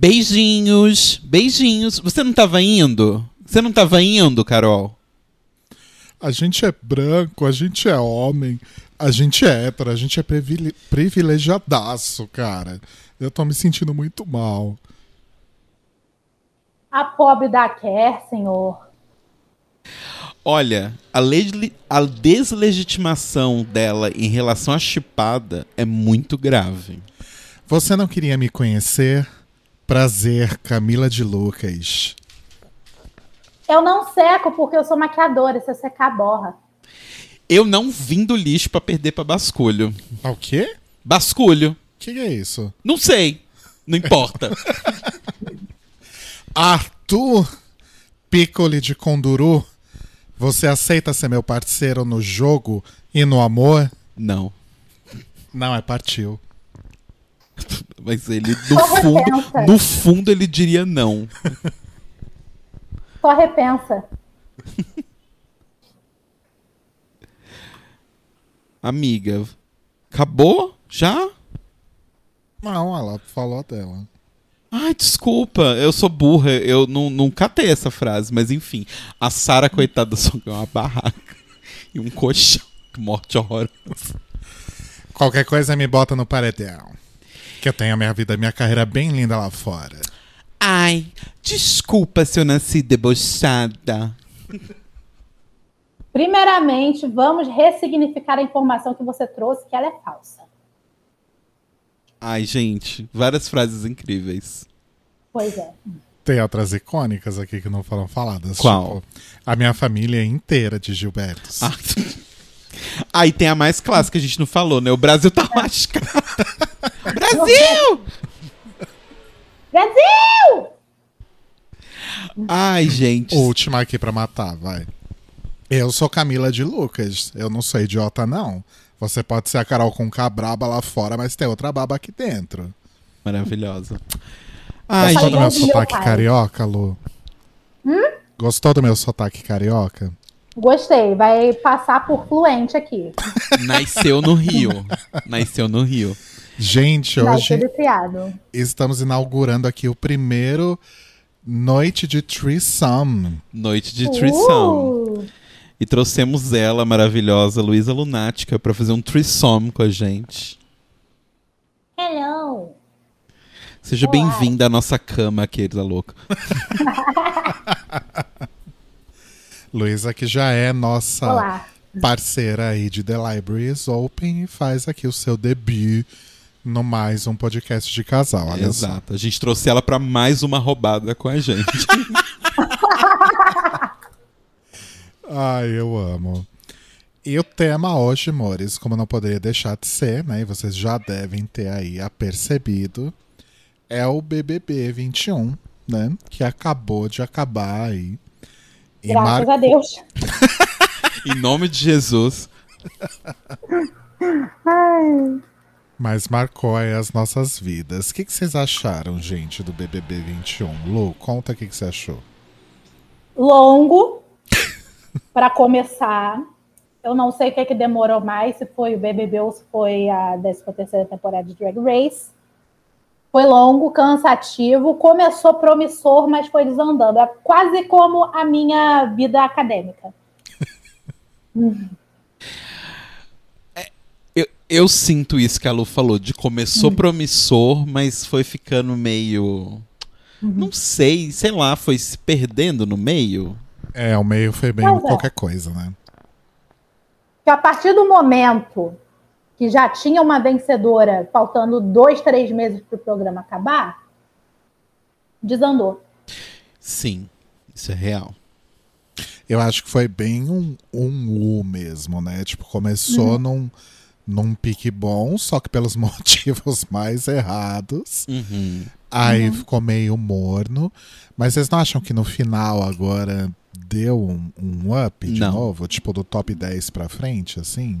Beijinhos, beijinhos. Você não tava indo? Você não tava indo, Carol? A gente é branco, a gente é homem, a gente é hétero, a gente é privile- privilegiadaço, cara. Eu tô me sentindo muito mal. A pobre da quer, senhor. Olha, a, a deslegitimação dela em relação à chipada é muito grave. Você não queria me conhecer? Prazer, Camila de Lucas. Eu não seco porque eu sou maquiadora. Se eu secar, borra. Eu não vim do lixo pra perder pra basculho. Ah, o quê? Basculho. O que, que é isso? Não sei. Não importa. Arthur Piccoli de Conduru, você aceita ser meu parceiro no jogo e no amor? não. Não, é partiu. Mas ele, no Só fundo, repensa. no fundo, ele diria não. Só repensa. Amiga, acabou? Já? Não, ela falou dela. Ai, desculpa, eu sou burra, eu não, não catei essa frase, mas enfim. A Sara, coitada, só ganhou uma barraca e um colchão. Que morte horrorosa. Qualquer coisa me bota no paredão. Que eu tenho a minha vida, minha carreira bem linda lá fora. Ai, desculpa se eu nasci debochada. Primeiramente, vamos ressignificar a informação que você trouxe, que ela é falsa. Ai, gente, várias frases incríveis. Pois é. Tem outras icônicas aqui que não foram faladas. Qual? Tipo, a minha família é inteira de Gilbertos. Ah. Aí tem a mais clássica, a gente não falou, né? O Brasil tá lascado. Brasil! Brasil! Ai, gente. Última aqui pra matar, vai. Eu sou Camila de Lucas. Eu não sou idiota, não. Você pode ser a Carol com braba lá fora, mas tem outra baba aqui dentro. Maravilhosa. Ai, Gostou do meu sotaque carioca, Lu? Gostou do meu sotaque carioca? Gostei. Vai passar por fluente aqui. nasceu no Rio. Nasceu no Rio. Gente, hoje estamos inaugurando aqui o primeiro Noite de Threesome. Noite de Trissome. Uh, E trouxemos ela, maravilhosa, Luísa Lunática, pra fazer um Trissome com a gente. hello. Seja bem-vinda à nossa cama, querida louca. Luísa, que já é nossa Olá. parceira aí de The Library is Open e faz aqui o seu debut no mais um podcast de casal. Olha só. Exato. A gente trouxe ela pra mais uma roubada com a gente. Ai, eu amo. E o tema hoje, amores, como não poderia deixar de ser, né? E vocês já devem ter aí apercebido, é o BBB 21, né? Que acabou de acabar aí. E Graças mar- a Deus. em nome de Jesus. Mas marcou aí as nossas vidas. O que, que vocês acharam, gente, do BBB 21? Lu, conta o que, que você achou. Longo. Para começar. Eu não sei o que, que demorou mais, se foi o BBB ou se foi a 13ª temporada de Drag Race. Foi longo, cansativo, começou promissor, mas foi desandando. É quase como a minha vida acadêmica. Eu, eu sinto isso que a Lu falou, de Hum. começou promissor, mas foi ficando meio. Uhum. Não sei, sei lá, foi se perdendo no meio. É, o meio foi bem é. qualquer coisa, né? que a partir do momento que já tinha uma vencedora, faltando dois, três meses para o programa acabar, desandou. Sim, isso é real. Eu acho que foi bem um, um U mesmo, né? Tipo, começou num, num pique bom, só que pelos motivos mais errados. Uhum. Aí ficou meio morno. Mas vocês não acham que no final agora deu um, um up de Não. novo? Tipo, do top 10 pra frente, assim?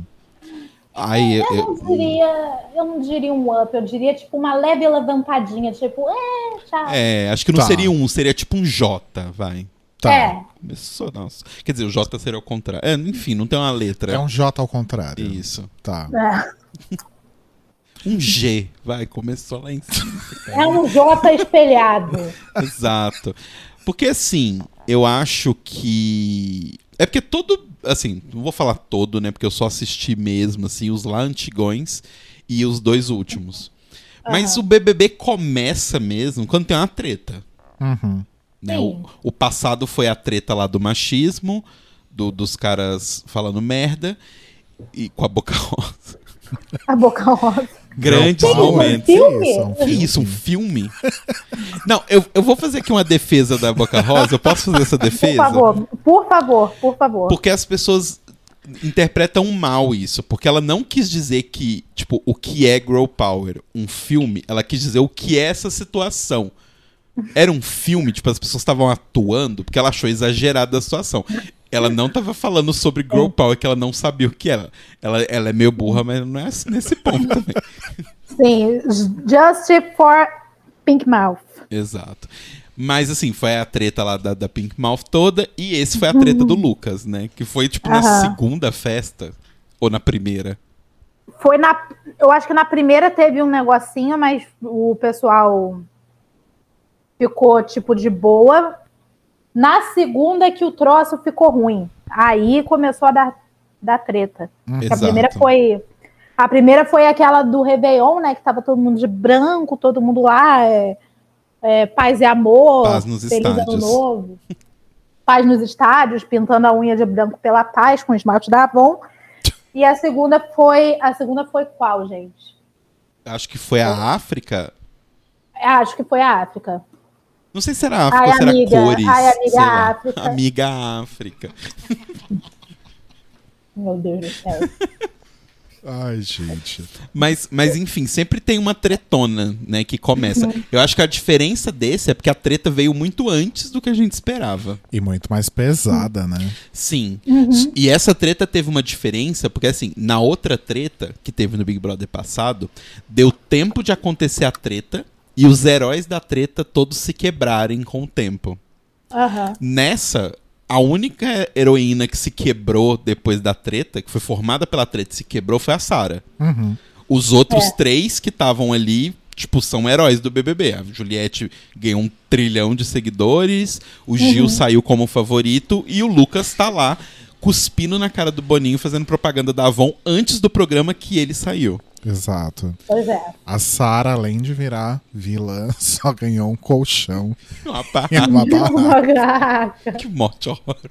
Aí, eu, Eu não diria, eu não diria um up, eu diria tipo uma leve levantadinha, tipo, é, tchau. é, acho que não Tá. seria um, seria tipo um J, vai. Tá. É. Começou, nossa. Quer dizer, o J seria o contrário. É, enfim, não tem uma letra. É um J ao contrário. Isso. Tá. É. Um G, vai, começou lá em cima. É um J espelhado. Exato. Porque assim, eu acho que. É porque todo. Assim, não vou falar todo, né? Porque eu só assisti mesmo, assim, os lá antigões e os dois últimos. Mas o BBB começa mesmo quando tem uma treta. Uhum. Né? O, o passado foi a treta lá do machismo, do- dos caras falando merda, e com a boca rosa. A boca rosa. Grandes power, momentos. que Filme? isso? Um Que filme. isso, um filme? Não, eu, eu vou fazer aqui uma defesa da Boca Rosa. Eu posso fazer essa Por defesa? favor, por favor, por favor. Porque as pessoas interpretam mal isso. Porque ela não quis dizer que, tipo, o que é Girl Power, um filme. Ela quis dizer o que é essa situação. Era um filme, tipo, as pessoas estavam atuando porque ela achou exagerada a situação. Ela não tava falando sobre Girl Power, que ela não sabia o que era. Ela, ela é meio burra, mas não é assim nesse ponto também. Sim, Just for Pink Mouth. Exato. Mas assim, foi a treta lá da, da Pink Mouth toda, e esse foi a treta do Lucas, né? Que foi, tipo, na segunda festa, ou na primeira. Foi na. Eu acho que na primeira teve um negocinho, mas o pessoal ficou, tipo, de boa. Na segunda que o troço ficou ruim. Aí começou a dar, dar treta. A primeira foi. A primeira foi aquela do Réveillon, né? Que tava todo mundo de branco, todo mundo lá. É, é, paz e amor. Paz nos feliz ano estádios. novo. Paz nos estádios, pintando a unha de branco pela paz com esmalte da Avon. E a segunda foi. A segunda foi qual, gente? Acho que foi a África. É, Acho que foi a África. Não sei se era África Ai, ou se era amiga. cores. Ai, amiga. África. Amiga África. Meu Deus do céu. Ai, gente. Mas, mas enfim, sempre tem uma tretona, né, que começa. Uhum. Eu acho que a diferença desse é porque a treta veio muito antes do que a gente esperava. E muito mais pesada, né? Sim. Uhum. E essa treta teve uma diferença, porque assim, na outra treta que teve no Big Brother passado, deu tempo de acontecer a treta e os heróis da treta todos se quebrarem com o tempo. Aham. Nessa, a única heroína que se quebrou depois da treta, que foi formada pela treta e se quebrou, foi a Sarah. Uhum. Os outros É. três que estavam ali, tipo, são heróis do BBB. A Juliette ganhou um trilhão de seguidores, o Gil saiu como favorito e o Lucas tá lá cuspindo na cara do Boninho, fazendo propaganda da Avon antes do programa que ele saiu. Exato. Pois é. A Sara, além de virar vilã, só ganhou um colchão Uma e barra, uma barraca. Que morte horrorosa.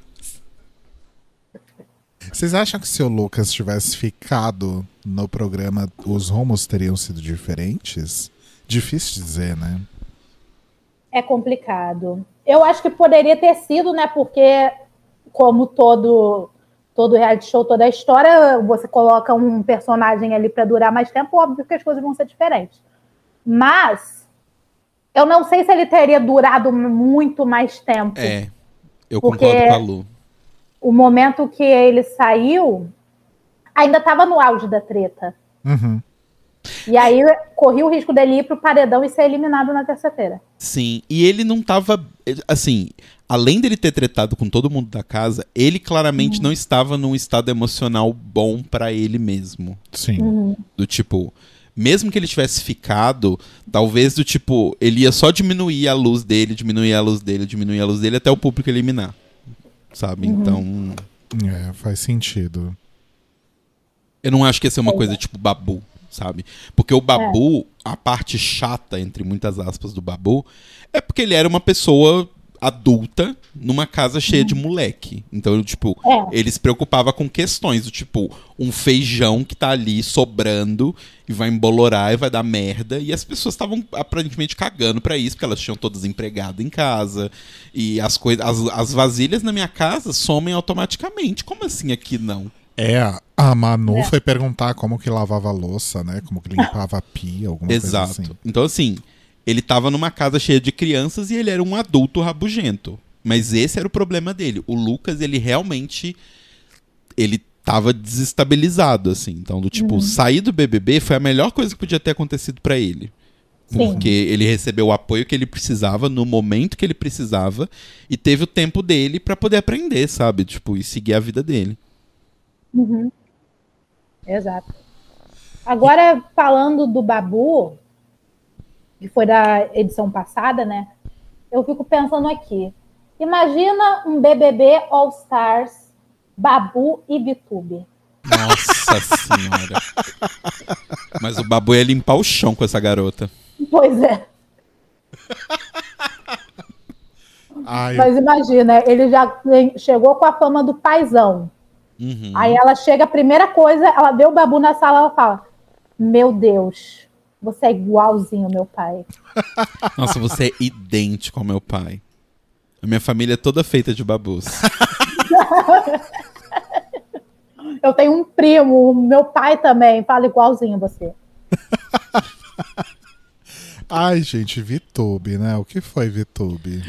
Vocês acham que se o Lucas tivesse ficado no programa, os rumos teriam sido diferentes? Difícil dizer, né? É complicado. Eu acho que poderia ter sido, né? Porque, como todo todo reality show, toda a história, você coloca um personagem ali para durar mais tempo, óbvio que as coisas vão ser diferentes. Mas eu não sei se ele teria durado muito mais tempo. É, eu concordo com a Lu. O momento que ele saiu, ainda estava no auge da treta. Uhum. E aí corria o risco dele ir pro paredão e ser eliminado na terça-feira. Sim, e ele não tava. Assim, além dele ter tretado com todo mundo da casa, ele claramente não estava num estado emocional bom pra ele mesmo. Sim. Do tipo, mesmo que ele tivesse ficado, talvez do tipo, ele ia só diminuir a luz dele, diminuir a luz dele, diminuir a luz dele até o público eliminar. Sabe? Então, É, faz sentido. eu não acho que ia ser uma coisa tipo babu, sabe? Porque o babu, a parte chata, entre muitas aspas, do babu, é porque ele era uma pessoa adulta numa casa cheia de moleque. Então, tipo, É. ele se preocupava com questões do tipo, um feijão que tá ali sobrando e vai embolorar e vai dar merda. E as pessoas estavam aparentemente cagando pra isso, porque elas tinham todas empregado em casa. E as coisas. As, as vasilhas na minha casa somem automaticamente. Como assim aqui não? É, a Manu É. foi perguntar como que lavava a louça, né? Como que limpava a pia, alguma Exato. coisa assim. Então, assim, ele tava numa casa cheia de crianças e ele era um adulto rabugento. Mas esse era o problema dele. O Lucas, ele realmente. Ele tava desestabilizado, assim. Então, do tipo, sair do BBB foi a melhor coisa que podia ter acontecido pra ele. Sim. Porque ele recebeu o apoio que ele precisava, no momento que ele precisava, e teve o tempo dele pra poder aprender, sabe? Tipo, e seguir a vida dele. Exato. Agora, falando do Babu, que foi da edição passada, né? Eu fico pensando aqui. Imagina um BBB All Stars, Babu e Vitube. Nossa senhora. Mas o Babu ia limpar o chão com essa garota. Pois é. Ai, Mas imagina, ele já chegou com a fama do paizão. Uhum. Aí ela chega, a primeira coisa, ela vê o Babu na sala, ela fala: Meu Deus, você é igualzinho ao meu pai. Nossa, você é idêntico ao meu pai. A minha família é toda feita de babus. Eu tenho um primo, meu pai também, fala igualzinho a você. ai, gente, Vitube, né? O que foi Vitube?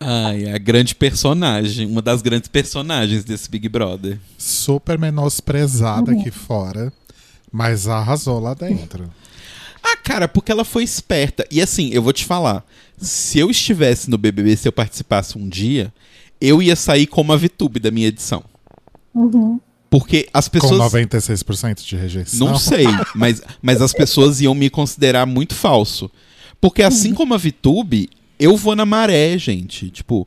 Ai, a grande personagem, uma das grandes personagens desse Big Brother. Super menosprezada aqui fora, mas arrasou lá dentro. Ah, cara, porque ela foi esperta. E assim, eu vou te falar. Se eu estivesse no BBB, se eu participasse um dia, eu ia sair como a VTube da minha edição. Porque as Com pessoas. 96% de rejeição. Não sei, mas, mas as pessoas iam me considerar muito falso. Porque assim como a VTube, eu vou na maré, gente. Tipo,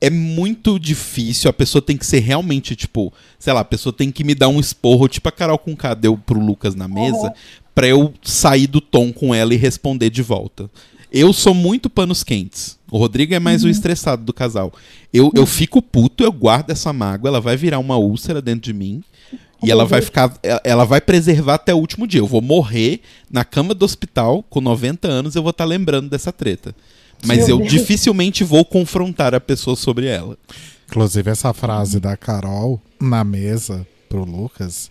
é muito difícil. A pessoa tem que ser realmente, tipo, sei lá, a pessoa tem que me dar um esporro, tipo a Carol com K deu pro Lucas na mesa, pra eu sair do tom com ela e responder de volta. Eu sou muito panos quentes. O Rodrigo é mais o estressado do casal. Eu, eu fico puto, eu guardo essa mágoa, ela vai virar uma úlcera dentro de mim. E ela vai ficar. ela- vai preservar até o último dia. Eu vou morrer na cama do hospital com 90 anos, eu vou estar lembrando dessa treta. Mas Meu eu Deus. dificilmente vou confrontar a pessoa sobre ela. Inclusive, essa frase da Carol na mesa pro Lucas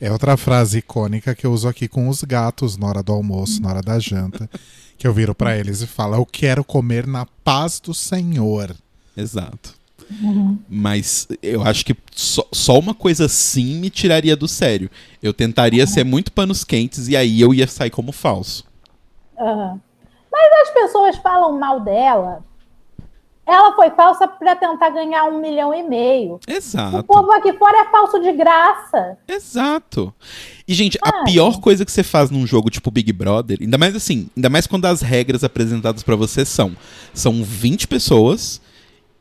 é outra frase icônica que eu uso aqui com os gatos na hora do almoço, na hora da janta. Que eu viro pra eles e falo: Eu quero comer na paz do Senhor. Exato. Mas eu acho que só, só uma coisa assim me tiraria do sério. Eu tentaria ser muito panos quentes e aí eu ia sair como falso. Aham. Mas as pessoas falam mal dela. Ela foi falsa para tentar ganhar um milhão e meio. O Exato. povo aqui fora é falso de graça. Exato. E, gente, a Ai. pior coisa que você faz num jogo tipo Big Brother, ainda mais assim, ainda mais quando as regras apresentadas pra você são: são 20 pessoas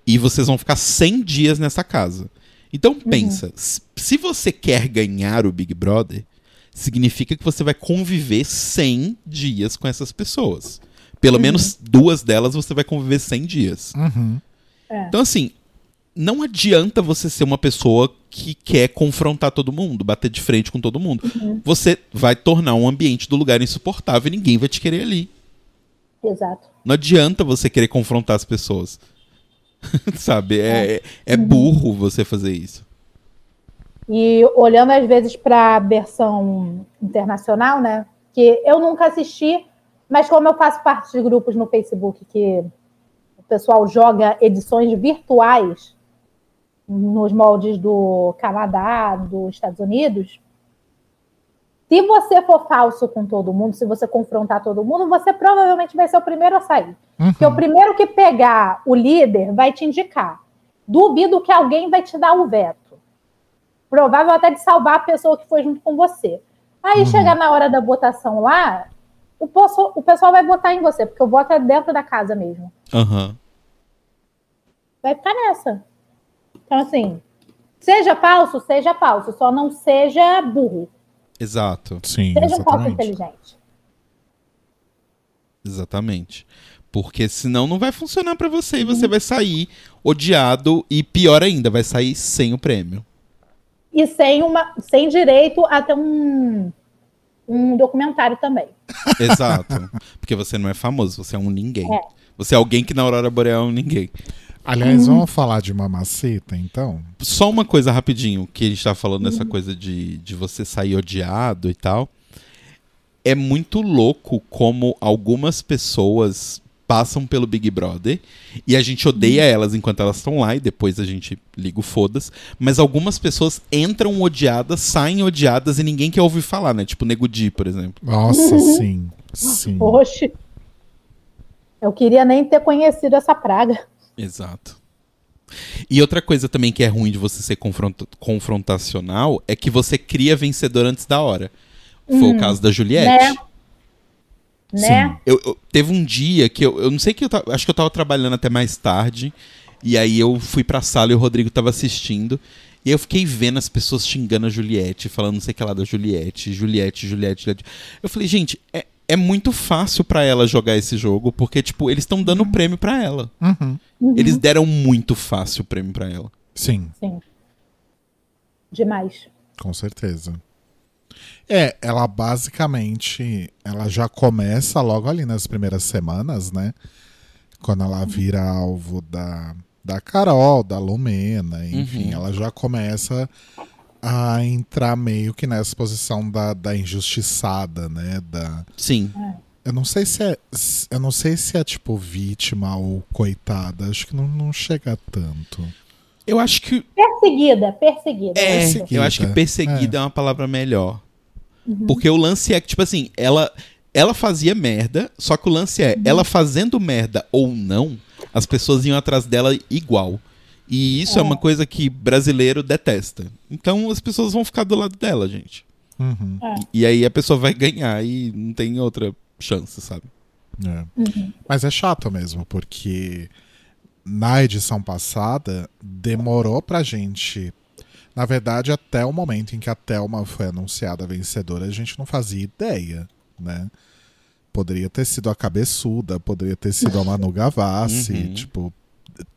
e vocês vão ficar 100 dias nessa casa. Então pensa, s- se você quer ganhar o Big Brother, significa que você vai conviver 100 dias com essas pessoas. Pelo menos duas delas você vai conviver 100 dias. Uhum. Então, assim, não adianta você ser uma pessoa que quer confrontar todo mundo, bater de frente com todo mundo. Você vai tornar um ambiente do lugar insuportável e ninguém vai te querer ali. Exato. Não adianta você querer confrontar as pessoas. Sabe? É, é burro você fazer isso. E olhando às vezes para a versão internacional, né? Que eu nunca assisti, mas como eu faço parte de grupos no Facebook que o pessoal joga edições virtuais nos moldes do Canadá, dos Estados Unidos. Se você for falso com todo mundo, se você confrontar todo mundo, você provavelmente vai ser o primeiro a sair. Porque o primeiro que pegar o líder vai te indicar. Duvido que alguém vai te dar o veto. Provável até de salvar a pessoa que foi junto com você. Aí chegar na hora da votação lá, o, poço- o pessoal vai votar em você, porque o voto é dentro da casa mesmo. Aham. Vai ficar nessa. Então, assim, seja falso, seja falso, só não seja burro. Exato. Sim, Seja um falso exatamente. inteligente. Exatamente. Porque senão não vai funcionar pra você e você vai sair odiado e pior ainda, vai sair sem o prêmio. E sem, uma, sem direito a ter um, um documentário também. Exato. Porque você não é famoso, você é um ninguém. É. Você é alguém que na Aurora Boreal é um ninguém. Aliás, vamos falar de Mamacita, então? Só uma coisa rapidinho, que a gente tá falando dessa coisa de, de você sair odiado e tal. É muito louco como algumas pessoas passam pelo Big Brother e a gente odeia elas enquanto elas estão lá e depois a gente liga o fodas. Mas algumas pessoas entram odiadas, saem odiadas e ninguém quer ouvir falar, né? Tipo o Nego Di, por exemplo. Nossa, sim. Sim. Oxe. Eu queria nem ter conhecido essa praga. Exato. E outra coisa também que é ruim de você ser confronta- confrontacional é que você cria vencedor antes da hora. Foi o caso da Juliette. Né? Né? Eu, eu- teve um dia que eu, eu não sei que eu tava, acho que eu tava trabalhando até mais tarde. E aí eu fui pra sala e o Rodrigo tava assistindo. E eu fiquei vendo as pessoas xingando a Juliette, falando não sei o que lá da Juliette, Juliette, Juliette, Juliette. Eu falei, gente, é, é muito fácil pra ela jogar esse jogo, porque, tipo, eles estão dando prêmio pra ela. Uhum. Eles deram muito fácil o prêmio pra ela. Sim, Sim. Demais. com certeza. É, ela basicamente, ela já começa logo ali nas primeiras semanas, né? Quando ela vira alvo da, da Carol, da Lumena, enfim, Uhum. ela já começa a entrar meio que nessa posição da, da injustiçada, né? Da, Sim. eu não sei se é, eu não sei se é tipo vítima ou coitada, acho que não, não chega tanto. Eu acho que. Perseguida, perseguida. É. Perseguida. eu acho que perseguida é. uma palavra melhor. Porque o lance é que, tipo assim, ela, ela fazia merda, só que o lance é, ela fazendo merda ou não, as pessoas iam atrás dela igual. E isso é, uma coisa que brasileiro detesta. Então as pessoas vão ficar do lado dela, gente. Uhum, E aí a pessoa vai ganhar e não tem outra chance, sabe? é. Mas é chato mesmo, porque na edição passada demorou pra gente. Na verdade, até o momento em que a Thelma foi anunciada vencedora, a gente não fazia ideia, né? Poderia ter sido a cabeçuda, poderia ter sido a Manu Gavassi, Uhum. tipo,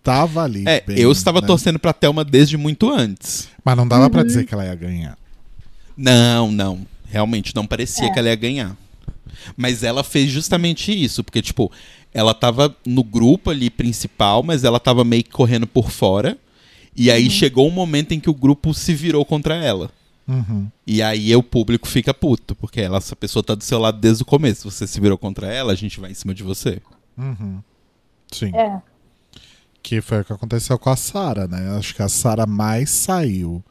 tava ali. É, bem, eu estava né? torcendo pra Thelma desde muito antes. Mas não dava pra dizer que ela ia ganhar. Não, não. Realmente não parecia É. que ela ia ganhar. Mas ela fez justamente isso, porque, tipo, ela tava no grupo ali principal, mas ela tava meio que correndo por fora. E aí chegou um momento em que o grupo se virou contra ela. Uhum. E aí o público fica puto, porque ela, essa pessoa tá do seu lado desde o começo. Você se virou contra ela, a gente vai em cima de você. Uhum. Sim. É. Que foi o que aconteceu com a Sara, né? Acho que a Sara mais saiu.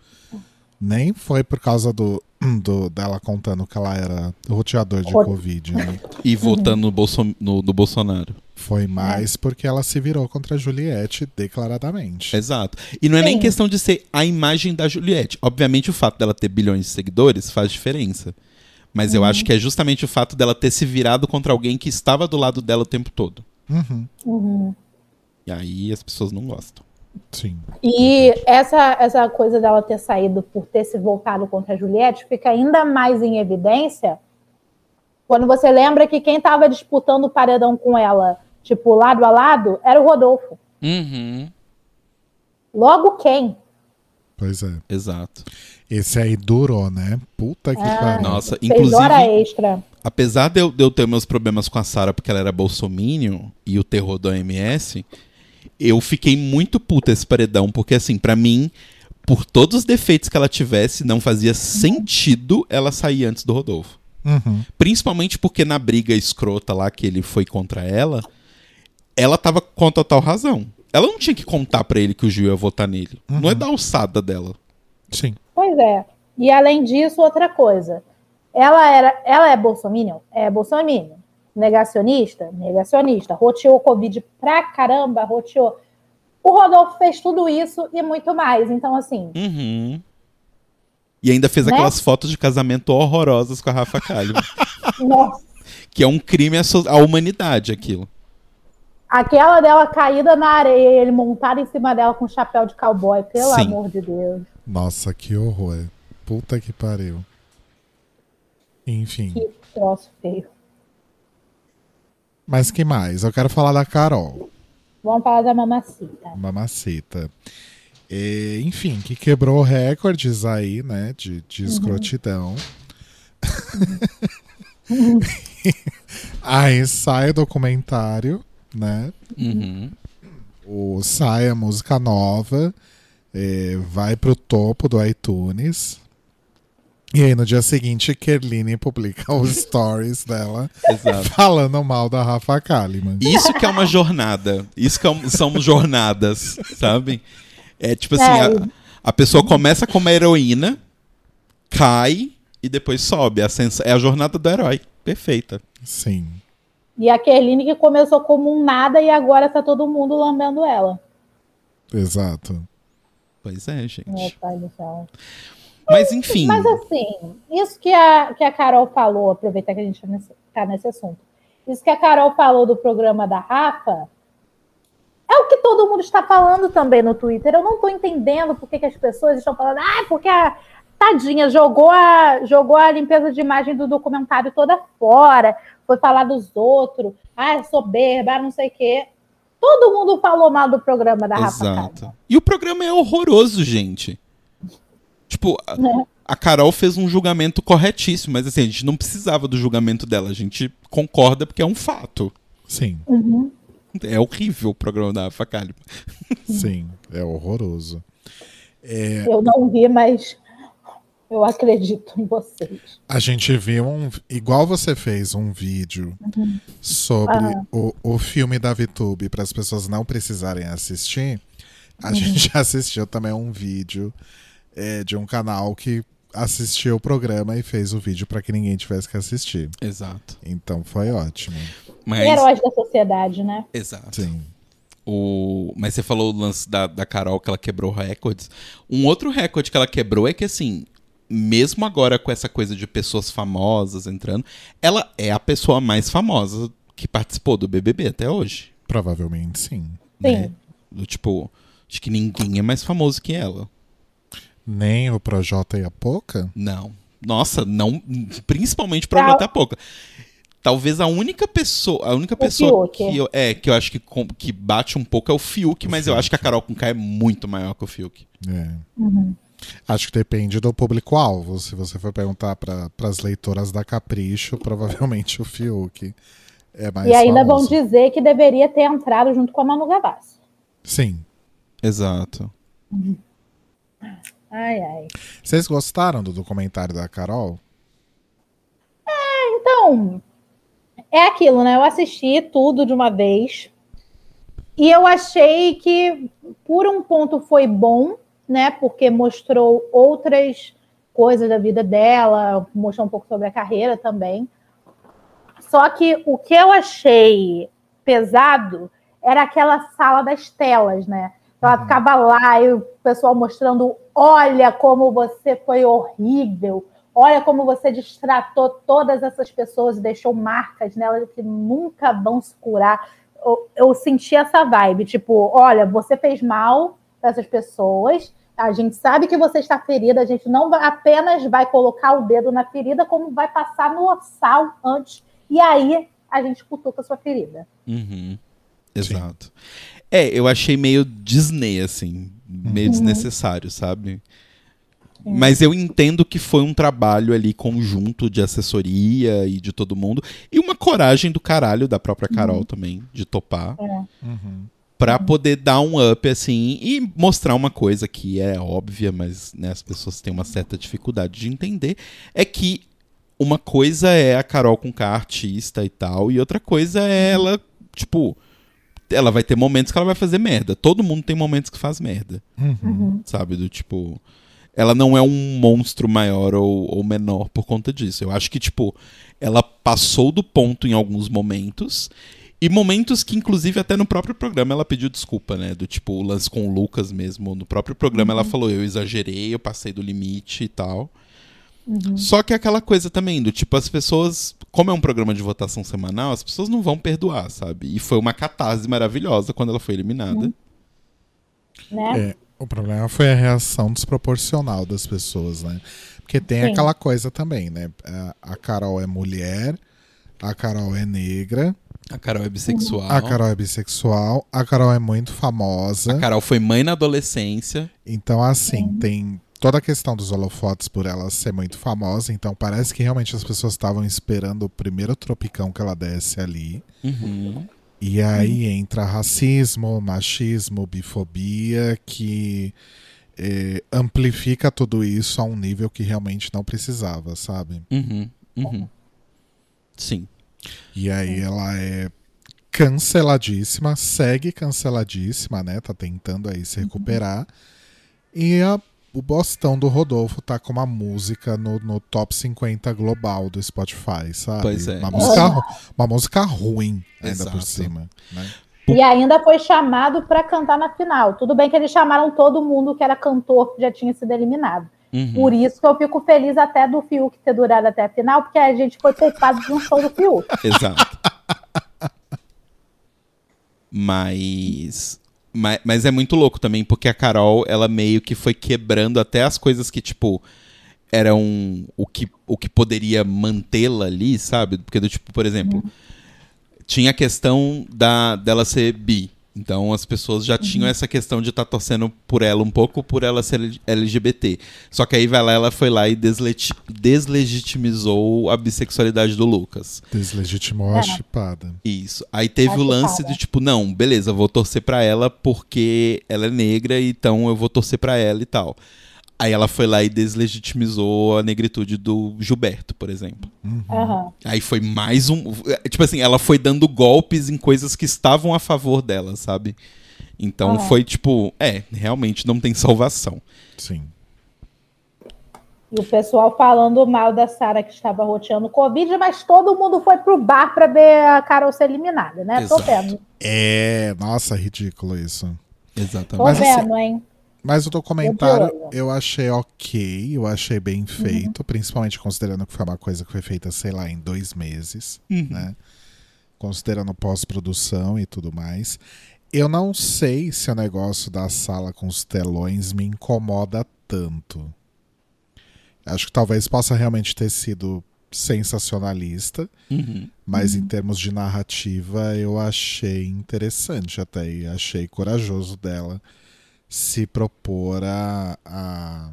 Nem foi por causa do, do dela contando que ela era roteador de Covid, né? E votando no, Bolso, no, do Bolsonaro. Foi mais porque ela se virou contra a Juliette declaradamente. Exato. E não é nem Sim. questão de ser a imagem da Juliette. Obviamente, o fato dela ter bilhões de seguidores faz diferença. Mas eu acho que é justamente o fato dela ter se virado contra alguém que estava do lado dela o tempo todo. Uhum, Uhum. E aí as pessoas não gostam. Sim. E essa, essa coisa dela ter saído por ter se voltado contra a Juliette fica ainda mais em evidência quando você lembra que quem estava disputando o paredão com ela, tipo, lado a lado, era o Rodolfo. Uhum. Logo quem? Pois é. Exato. Esse aí durou, né? Puta que Ah. pariu. Nossa, Fez hora inclusive, extra. apesar de eu, de eu ter meus problemas com a Sarah porque ela era bolsominion e o terror do OMS, eu fiquei muito puta esse paredão, porque assim, pra mim, por todos os defeitos que ela tivesse, não fazia sentido ela sair antes do Rodolfo. Uhum, Principalmente porque na briga escrota lá que ele foi contra ela, ela tava com total razão. Ela não tinha que contar pra ele que o Gil ia votar nele. Não é da alçada dela. Sim. Pois é. E além disso, outra coisa. Ela era, ela é bolsominion? É bolsominion. Negacionista? Negacionista. Roteou Covid pra caramba, roteou. O Rodolfo fez tudo isso e muito mais. Então, assim, Uhum. E ainda fez Né? aquelas fotos de casamento horrorosas com a Rafa Kalimann. nossa, que é um crime à, so- à humanidade aquilo. aquela dela caída na areia, ele montado em cima dela com um chapéu de cowboy, pelo Sim. amor de Deus. Nossa, que horror. Puta que pariu. Enfim. Que troço feio. Mas que mais? Eu quero falar da Carol. Vamos falar da mamacita. Mamacita. E, enfim, que quebrou recordes aí, né? De, de escrotidão. aí sai o documentário, né? Uhum. O, sai a música nova, vai pro topo do iTunes. E aí no dia seguinte, Kerline publica os stories dela Exato. falando mal da Rafa Kalimann. Isso que é uma jornada. Isso que é um- são jornadas, sabe? É tipo assim, É, a, a pessoa começa como heroína, cai e depois sobe. A sensa- é a jornada do herói. Perfeita. Sim. E a Kerline que começou como um nada e agora tá todo mundo lambendo ela. Exato. Pois é, gente. Meu pai do céu. Mas enfim. Mas assim, isso que a, que a Carol falou, aproveitar que a gente está nesse assunto, isso que a Carol falou do programa da Rafa, é o que todo mundo está falando também no Twitter. Eu não estou entendendo por que, que as pessoas estão falando, ah, porque a tadinha jogou a, jogou a limpeza de imagem do documentário toda fora, foi falar dos outros, ah, soberba, não sei o quê. Todo mundo falou mal do programa da Rafa Exato. E o programa é horroroso, gente. Tipo, a, é. a, Carol fez um julgamento corretíssimo, mas assim, a gente não precisava do julgamento dela. A gente concorda porque é um fato. Sim. Uhum. É horrível o programa da Rafa Kalimann. Sim, é horroroso. É... Eu não vi, mas eu acredito em vocês. A gente viu um. Igual você fez um vídeo uhum. sobre ah. o, o filme da VTube para as pessoas não precisarem assistir. A uhum. gente assistiu também um vídeo é, de um canal que assistiu o programa e fez o vídeo para que ninguém tivesse que assistir. Exato. Então foi ótimo. Mas... Heróis da sociedade, né? Exato. Sim. O... Mas você falou o lance da, da Carol que ela quebrou recordes. Um outro recorde que ela quebrou é que, assim, mesmo agora com essa coisa de pessoas famosas entrando, ela é a pessoa mais famosa que participou do BBB até hoje. Provavelmente sim. Né? Sim. Do, tipo, acho que ninguém é mais famoso que ela. Nem o Projota e a Poca? Não. Nossa, não. Principalmente Projota e a Poca. Talvez a única pessoa, a única pessoa que eu, é que eu acho que, que bate um pouco é o Fiuk, o mas Fiuk. eu acho que a Carol com K é muito maior que o Fiuk. É. Uhum. Acho que depende do público-alvo. Se você for perguntar para as leitoras da Capricho, provavelmente o Fiuk é mais E ainda famoso. vão dizer que deveria ter entrado junto com a Manu Gavassi. Sim. Exato. Ai, ai. Vocês gostaram do documentário da Carol? É, então. É aquilo, né? Eu assisti tudo de uma vez. E eu achei que, por um ponto, foi bom, né? Porque mostrou outras coisas da vida dela, mostrou um pouco sobre a carreira também. Só que o que eu achei pesado era aquela sala das telas, né? Ela uhum. ficava lá e o pessoal mostrando: olha como você foi horrível, olha como você distratou todas essas pessoas e deixou marcas nelas que nunca vão se curar. Eu, eu senti essa vibe, tipo, olha, você fez mal para essas pessoas, a gente sabe que você está ferida, a gente não apenas vai colocar o dedo na ferida, como vai passar no sal antes, e aí a gente cutuca a sua ferida. Uhum. Exato. Sim. É, eu achei meio Disney, assim, meio uhum. desnecessário, sabe? Mas eu entendo que foi um trabalho ali conjunto de assessoria e de todo mundo. E uma coragem do caralho da própria Carol uhum. também, de topar. É. Uhum para poder dar um up assim e mostrar uma coisa que é óbvia, mas né, as pessoas têm uma certa dificuldade de entender, é que uma coisa é a Carol com K artista e tal, e outra coisa é ela, tipo, ela vai ter momentos que ela vai fazer merda. Todo mundo tem momentos que faz merda. Uhum. Sabe? Do tipo. Ela não é um monstro maior ou, ou menor por conta disso. Eu acho que, tipo, ela passou do ponto em alguns momentos e momentos que, inclusive, até no próprio programa ela pediu desculpa, né? Do tipo, o lance com o Lucas mesmo. No próprio programa uhum. ela falou: eu exagerei, eu passei do limite e tal. Uhum. Só que é aquela coisa também, do tipo, as pessoas. Como é um programa de votação semanal, as pessoas não vão perdoar, sabe? E foi uma catarse maravilhosa quando ela foi eliminada. Uhum. Né? É, o problema foi a reação desproporcional das pessoas, né? Porque tem Sim. aquela coisa também, né? A Carol é mulher, a Carol é negra. A Carol é bissexual. A Carol é bissexual. A Carol é muito famosa. A Carol foi mãe na adolescência. Então, assim, tem toda a questão dos holofotes por ela ser muito famosa. Então, parece que realmente as pessoas estavam esperando o primeiro tropicão que ela desse ali. Uhum. E aí uhum. entra racismo, machismo, bifobia, que eh, amplifica tudo isso a um nível que realmente não precisava, sabe? Uhum. Uhum. Sim. E aí ela é canceladíssima, segue canceladíssima, né? Tá tentando aí se recuperar. Uhum. E a, o Bostão do Rodolfo tá com uma música no, no top 50 global do Spotify, sabe? Pois é. Uma música, uma música ruim, ainda Exato. por cima. Né? E ainda foi chamado para cantar na final. Tudo bem que eles chamaram todo mundo que era cantor que já tinha sido eliminado. Uhum. Por isso que eu fico feliz até do Fiuk ter durado até a final, porque a gente foi poupado de um show do Fiuk. Exato. mas, mas. Mas é muito louco também, porque a Carol, ela meio que foi quebrando até as coisas que, tipo, eram o que, o que poderia mantê-la ali, sabe? Porque, do tipo, por exemplo, tinha a questão da, dela ser bi. Então as pessoas já tinham essa questão de estar torcendo por ela um pouco por ela ser LGBT. Só que aí vai lá, ela foi lá e desleti- deslegitimizou a bissexualidade do Lucas. Deslegitimou É. a chipada. Isso. Aí teve Acho o lance chipada. de tipo, não, beleza, vou torcer pra ela porque ela é negra, então eu vou torcer pra ela e tal. Aí ela foi lá e deslegitimizou a negritude do Gilberto, por exemplo. Aham. Aí foi mais um. Tipo assim, ela foi dando golpes em coisas que estavam a favor dela, sabe? Então Aham. foi tipo, é, realmente não tem salvação. Sim. E o pessoal falando mal da Sara que estava roteando Covid, mas todo mundo foi pro bar para ver a Carol ser eliminada, né? Tô Exato. vendo. É, nossa, ridículo isso. Tô Exatamente. Mas assim, vendo, hein? Mas o documentário Eu achei ok, eu achei Uhum. bem feito, principalmente considerando que foi uma coisa que foi feita, sei lá, em dois meses, Uhum. né? Considerando pós-produção e tudo mais. Eu não sei se o negócio da sala com os telões me incomoda tanto. Acho que talvez possa realmente ter sido sensacionalista, Uhum. mas em termos de narrativa eu achei interessante até e achei corajoso dela se propor a, a,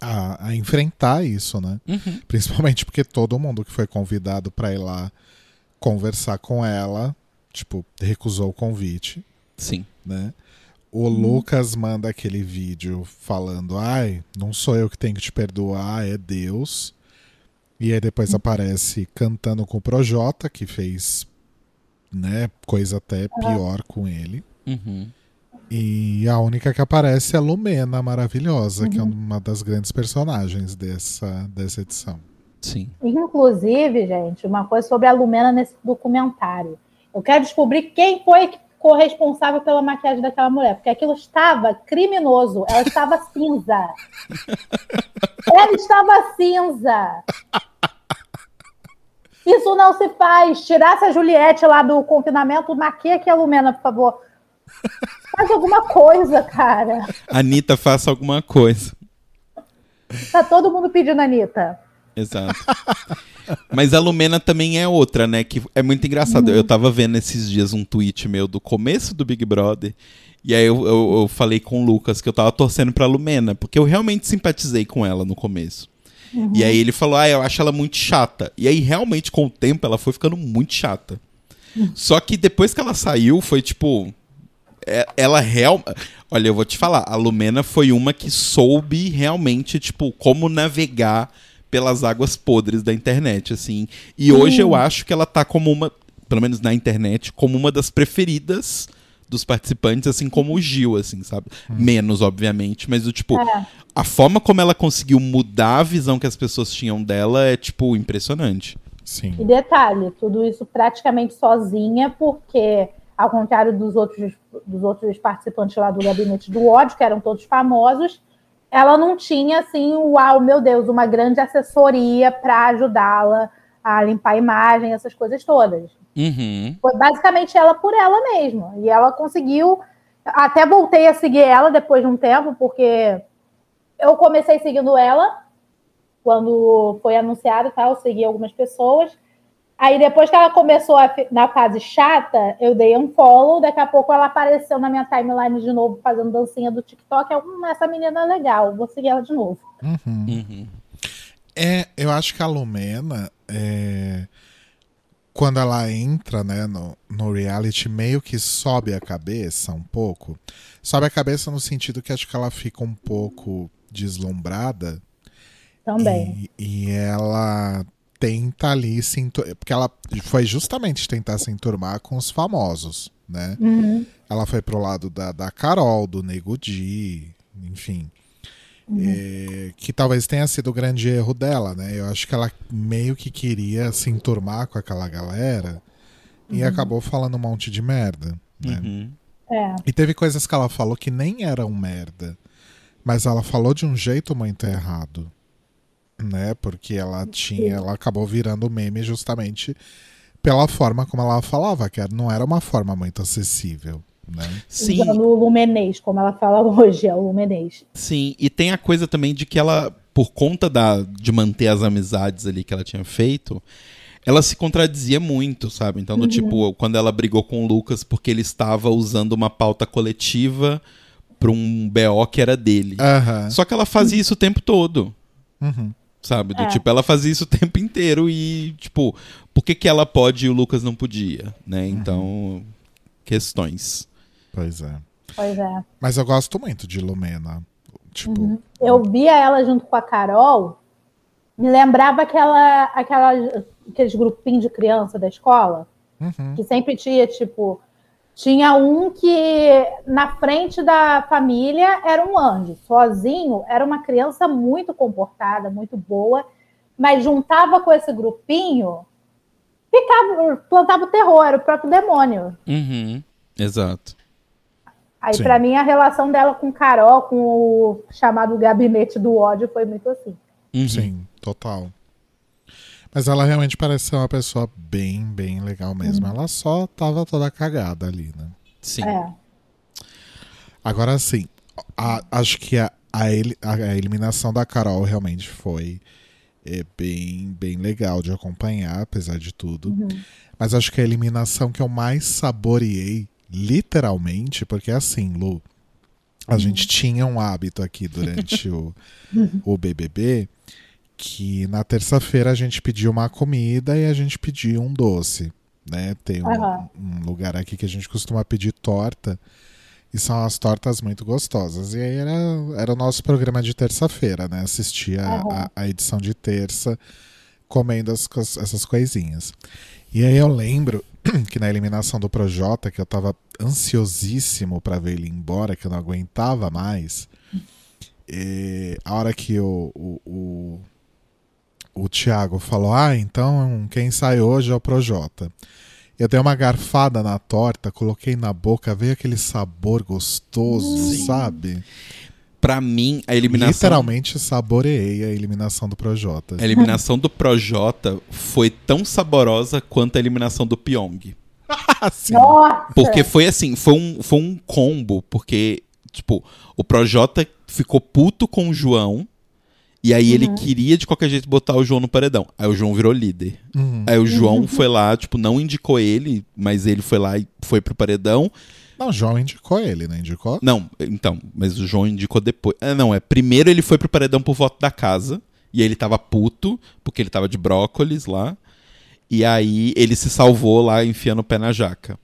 a, a enfrentar isso, né? Uhum. Principalmente porque todo mundo que foi convidado para ir lá conversar com ela, tipo, recusou o convite, Sim. né? O Lucas manda aquele vídeo falando: ai, não sou eu que tenho que te perdoar, é Deus. E aí depois aparece cantando com o Projota, que fez né, coisa até pior com ele. Uhum. E a única que aparece é a Lumena, maravilhosa, que é uma das grandes personagens dessa, dessa edição. Sim. Inclusive, gente, uma coisa sobre a Lumena nesse documentário. Eu quero descobrir quem foi que ficou responsável pela maquiagem daquela mulher, porque aquilo estava criminoso, ela estava cinza. Ela estava cinza. Isso não se faz. Tirasse a Juliette lá do confinamento, maquia aqui a Lumena, por favor. Faz alguma coisa, cara. Anitta, faça alguma coisa. Tá todo mundo pedindo a Anitta. Exato. Mas a Lumena também é outra, né? Que é muito engraçado. Eu tava vendo esses dias um tweet meu do começo do Big Brother. E aí eu, eu- eu falei com o Lucas que eu tava torcendo pra Lumena, porque eu realmente simpatizei com ela no começo. E aí ele falou: Ah, eu acho ela muito chata. E aí, realmente, com o tempo, ela foi ficando muito chata. Só que depois que ela saiu, foi tipo. É- Ela real. Olha, eu vou te falar, a Lumena foi uma que soube realmente, tipo, como navegar pelas águas podres da internet, assim. E hoje eu acho que ela tá como uma, pelo menos na internet, como uma das preferidas dos participantes, assim como o Gil, assim, sabe? Menos, obviamente, mas o tipo, É. a forma como ela conseguiu mudar a visão que as pessoas tinham dela é, tipo, impressionante. Sim. E detalhe, tudo isso praticamente sozinha, porque, ao contrário dos outros, dos outros participantes lá do Gabinete do Ódio, que eram todos famosos, ela não tinha, assim, uau, meu Deus, uma grande assessoria para ajudá-la a limpar a imagem, essas coisas todas. Uhum. Foi basicamente ela por ela mesma. E ela conseguiu. Até voltei a seguir ela depois de um tempo, porque eu comecei seguindo ela quando foi anunciado, tá? Eu segui algumas pessoas. Aí depois que ela começou a na fase chata, eu dei um follow. Daqui a pouco ela apareceu na minha timeline de novo, fazendo dancinha do TikTok. Eu, hum, essa menina é legal, vou seguir ela de novo. Uhum. Uhum. É, eu acho que a Lumena, é, quando ela entra né, no, no reality, meio que sobe a cabeça um pouco. Sobe a cabeça no sentido que acho que ela fica um pouco deslumbrada. Também. E, e ela tenta ali se entur- Porque ela foi justamente tentar se enturmar com os famosos, né? Uhum. Ela foi pro lado da, da Carol, do Nego Di, enfim. É, que talvez tenha sido o grande erro dela, né? Eu acho que ela meio que queria se enturmar com aquela galera e acabou falando um monte de merda. Né? Uhum. É. E teve coisas que ela falou que nem eram merda, Mas ela falou de um jeito muito errado. Né? Porque ela tinha. Ela acabou virando meme justamente pela forma como ela falava, que não era uma forma muito acessível. Né? Sim. Usando o lumenês, como ela fala hoje, é o lumenês. Sim, e tem a coisa também de que ela, por conta da, de manter as amizades ali que ela tinha feito, ela se contradizia muito, sabe? Então, do Uhum. tipo, quando ela brigou com o Lucas porque ele estava usando uma pauta coletiva pra um BO que era dele. Aham. Só que ela fazia isso o tempo todo, Uhum. Sabe? Do É. tipo, ela fazia isso o tempo inteiro e, tipo, por que, que ela pode e o Lucas não podia, né? Então, questões. Pois é. Pois é. Mas eu gosto muito de Lumena. Tipo, Uhum. Eu via ela junto com a Carol, me lembrava aquela, aquela, aqueles grupinhos de criança da escola, uhum. que sempre tinha, tipo, tinha um que na frente da família era um anjo, sozinho era uma criança muito comportada, muito boa, mas juntava com esse grupinho, ficava, plantava o terror, era o próprio demônio. Uhum. Exato. Aí, pra mim, a relação dela com Carol, com o chamado gabinete do ódio, foi muito assim. Uhum. Sim, total. Mas ela realmente parece ser uma pessoa bem, bem legal mesmo. Ela só tava toda cagada ali, né? Sim. É. Agora sim, a- acho que a, a, eli- a- a eliminação da Carol realmente foi é, bem, bem legal de acompanhar, apesar de tudo. Mas acho que a eliminação que eu mais saboreei, literalmente, porque é assim, Lu, a gente tinha um hábito aqui durante o, o BBB que na terça-feira a gente pedia uma comida e a gente pedia um doce, né? Tem um, Aham. um lugar aqui que a gente costuma pedir torta e são as tortas muito gostosas. E aí era, era o nosso programa de terça-feira, né? Assistir a, Aham. a, a edição de terça comendo as essas coisinhas. E aí eu lembro que na eliminação do Projota, que eu tava ansiosíssimo pra ver ele embora, que eu não aguentava mais, e a hora que o, o, o, o Thiago falou, ah, então quem sai hoje é o Projota. Eu dei uma garfada na torta, coloquei na boca, veio aquele sabor gostoso, Sim. sabe? Pra mim, a eliminação. Literalmente saboreei a eliminação do Projota. A eliminação do Projota foi tão saborosa quanto a eliminação do Pyong. Assim, Nossa! Porque foi assim, foi um, foi um combo, porque, tipo, o Projota ficou puto com o João, e aí ele queria de qualquer jeito botar o João no paredão. Aí o João virou líder. Uhum. Aí o João foi lá, tipo, não indicou ele, mas ele foi lá e foi pro paredão. Não, o João indicou ele, né? Indicou? Não, então, mas o João indicou depois. Ah, não, é. Primeiro ele foi pro paredão por voto da casa. E aí ele tava puto, porque ele tava de brócolis lá. E aí ele se salvou lá enfiando o pé na jaca.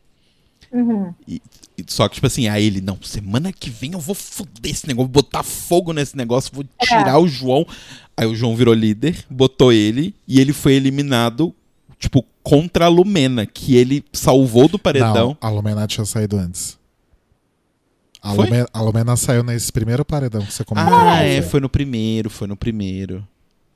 Uhum. E- Só que, tipo assim, aí ele, não, semana que vem eu vou foder esse negócio, vou botar fogo nesse negócio, vou tirar o João. Aí o João virou líder, botou ele, e ele foi eliminado, tipo, contra a Lumena, que ele salvou do paredão. Não, a Lumena tinha saído antes. A? Lumena, a Lumena saiu nesse primeiro paredão que você comentou. Ah, é, foi no primeiro, foi no primeiro.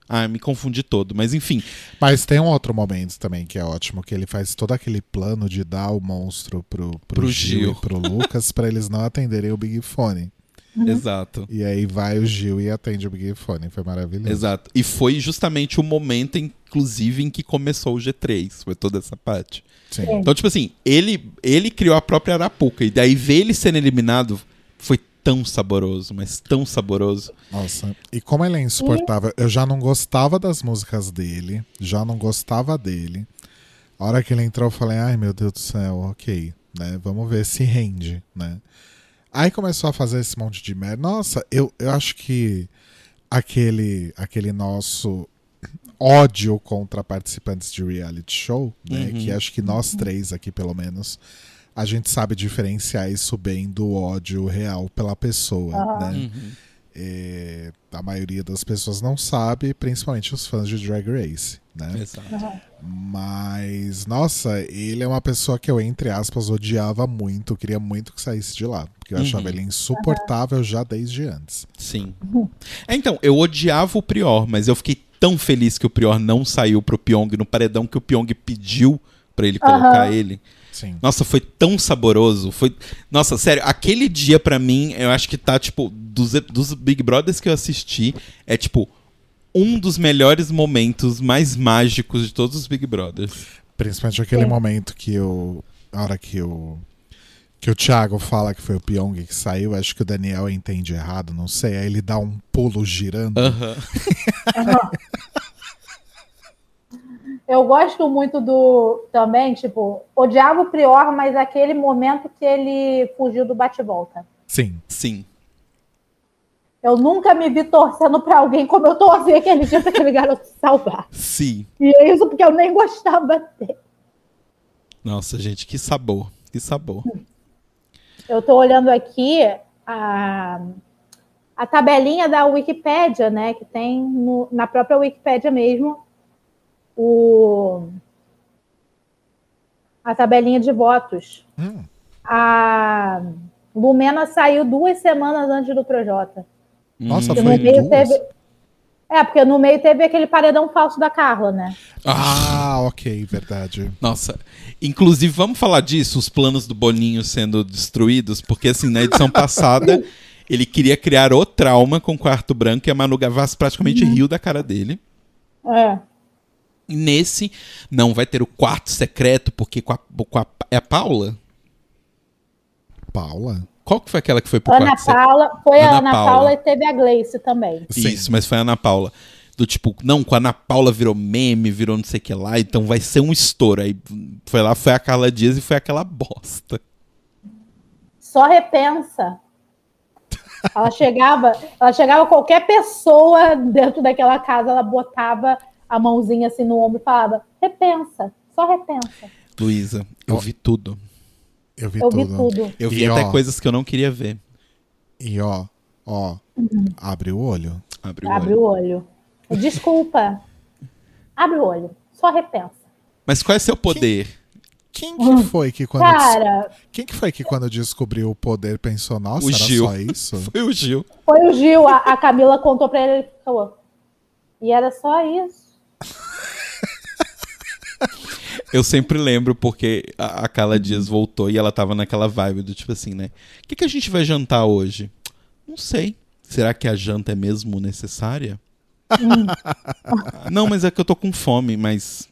Ah, me confundi todo, mas enfim. Mas tem um outro momento também que é ótimo, que ele faz todo aquele plano de dar o monstro pro, pro, Pro Gil, Gil. e pro Lucas pra eles não atenderem o Big Fone. Exato. E aí vai o Gil e atende o Big Fone. Foi maravilhoso. Exato. E foi justamente o momento, inclusive, em que começou o G3. Foi toda essa parte. Sim. Então, tipo assim, ele, ele criou a própria Arapuca. E daí ver ele sendo eliminado foi tão saboroso, mas tão saboroso. Nossa. E como ele é insuportável, eu já não gostava das músicas dele, já não gostava dele. A hora que ele entrou, eu falei, ai meu Deus do céu, ok, né? Vamos ver se rende, né? Aí começou a fazer esse monte de merda. Nossa, eu, eu acho que aquele, aquele nosso ódio contra participantes de reality show, né? Uhum. Que acho que nós três aqui, pelo menos, a gente sabe diferenciar isso bem do ódio real pela pessoa, né? É, a maioria das pessoas não sabe, principalmente os fãs de Drag Race, né? Exato. Mas, nossa, ele é uma pessoa que eu, entre aspas, odiava muito, queria muito que saísse de lá. Porque eu achava Uhum. ele insuportável já desde antes. Sim. É, então, eu odiava o Prior, mas eu fiquei tão feliz que o Prior não saiu pro Pyong no paredão que o Pyong pediu pra ele colocar ele. Sim. Nossa, foi tão saboroso. Foi. Nossa, sério, aquele dia pra mim, eu acho que tá, tipo, dos, dos Big Brothers que eu assisti, é tipo. Um dos melhores momentos mais mágicos de todos os Big Brothers. Principalmente aquele Sim. momento que o. A hora que o. Que o Thiago fala que foi o Pyong que saiu, acho que o Daniel entende errado, não sei. Aí ele dá um pulo girando. Aham. Eu gosto muito do. Também, tipo, odiava o Prior, mas aquele momento que ele fugiu do bate-volta. Sim. Sim. Eu nunca me vi torcendo pra alguém como eu torci aquele dia pra aquele garoto salvar. Sim. E é isso porque eu nem gostava dele. Nossa, gente, que sabor. Que sabor. Eu tô olhando aqui a, a tabelinha da Wikipédia, né? Que tem no- na própria Wikipédia mesmo o, a tabelinha de votos. Hum, A Lumena saiu duas semanas antes do Projota. Nossa, foi no meio duas? teve. É, porque no meio teve aquele paredão falso da Carla, né? Ah, Ah, ok, verdade. nossa. Inclusive, vamos falar disso, os planos do Boninho sendo destruídos, porque assim, na edição passada, ele queria criar o trauma com o quarto branco e a Manu Gavassi praticamente riu da cara dele. É. E nesse, não vai ter o quarto secreto, porque com a, com a- é a Paula? Paula? Qual que foi aquela que foi pro Ana quarto secreto? Paula, foi a Ana Ana Paula. Paula. e teve a Gleice também. Sim. Isso, mas foi a Ana Paula. Do tipo, não, com a Ana Paula virou meme, virou não sei o que lá, então vai ser um estouro. Aí foi lá, foi a Carla Dias e foi aquela bosta. Só repensa. Ela chegava, ela chegava qualquer pessoa dentro daquela casa, ela botava a mãozinha assim no ombro e falava: repensa, só repensa. Luísa, eu vi tudo. Eu vi Eu tudo. vi tudo. Eu vi E, até ó, coisas que eu não queria ver. E ó, ó, abre o olho. Abre o Abre olho. o olho. Desculpa. Abre o olho. Só repensa. Mas qual é seu poder? Quem que foi que quando Cara, Quem que foi que quando descobriu o poder pensou, nossa, O era Gil. só isso? Foi o Gil. foi o Gil, a, a Camila contou pra ele, ele falou. E era só isso. Eu sempre lembro porque a, Carla Dias voltou e ela tava naquela vibe do tipo assim, né? O que, que a gente vai jantar hoje? Não sei. Será que a janta é mesmo necessária? Ah, não, mas é que eu tô com fome, mas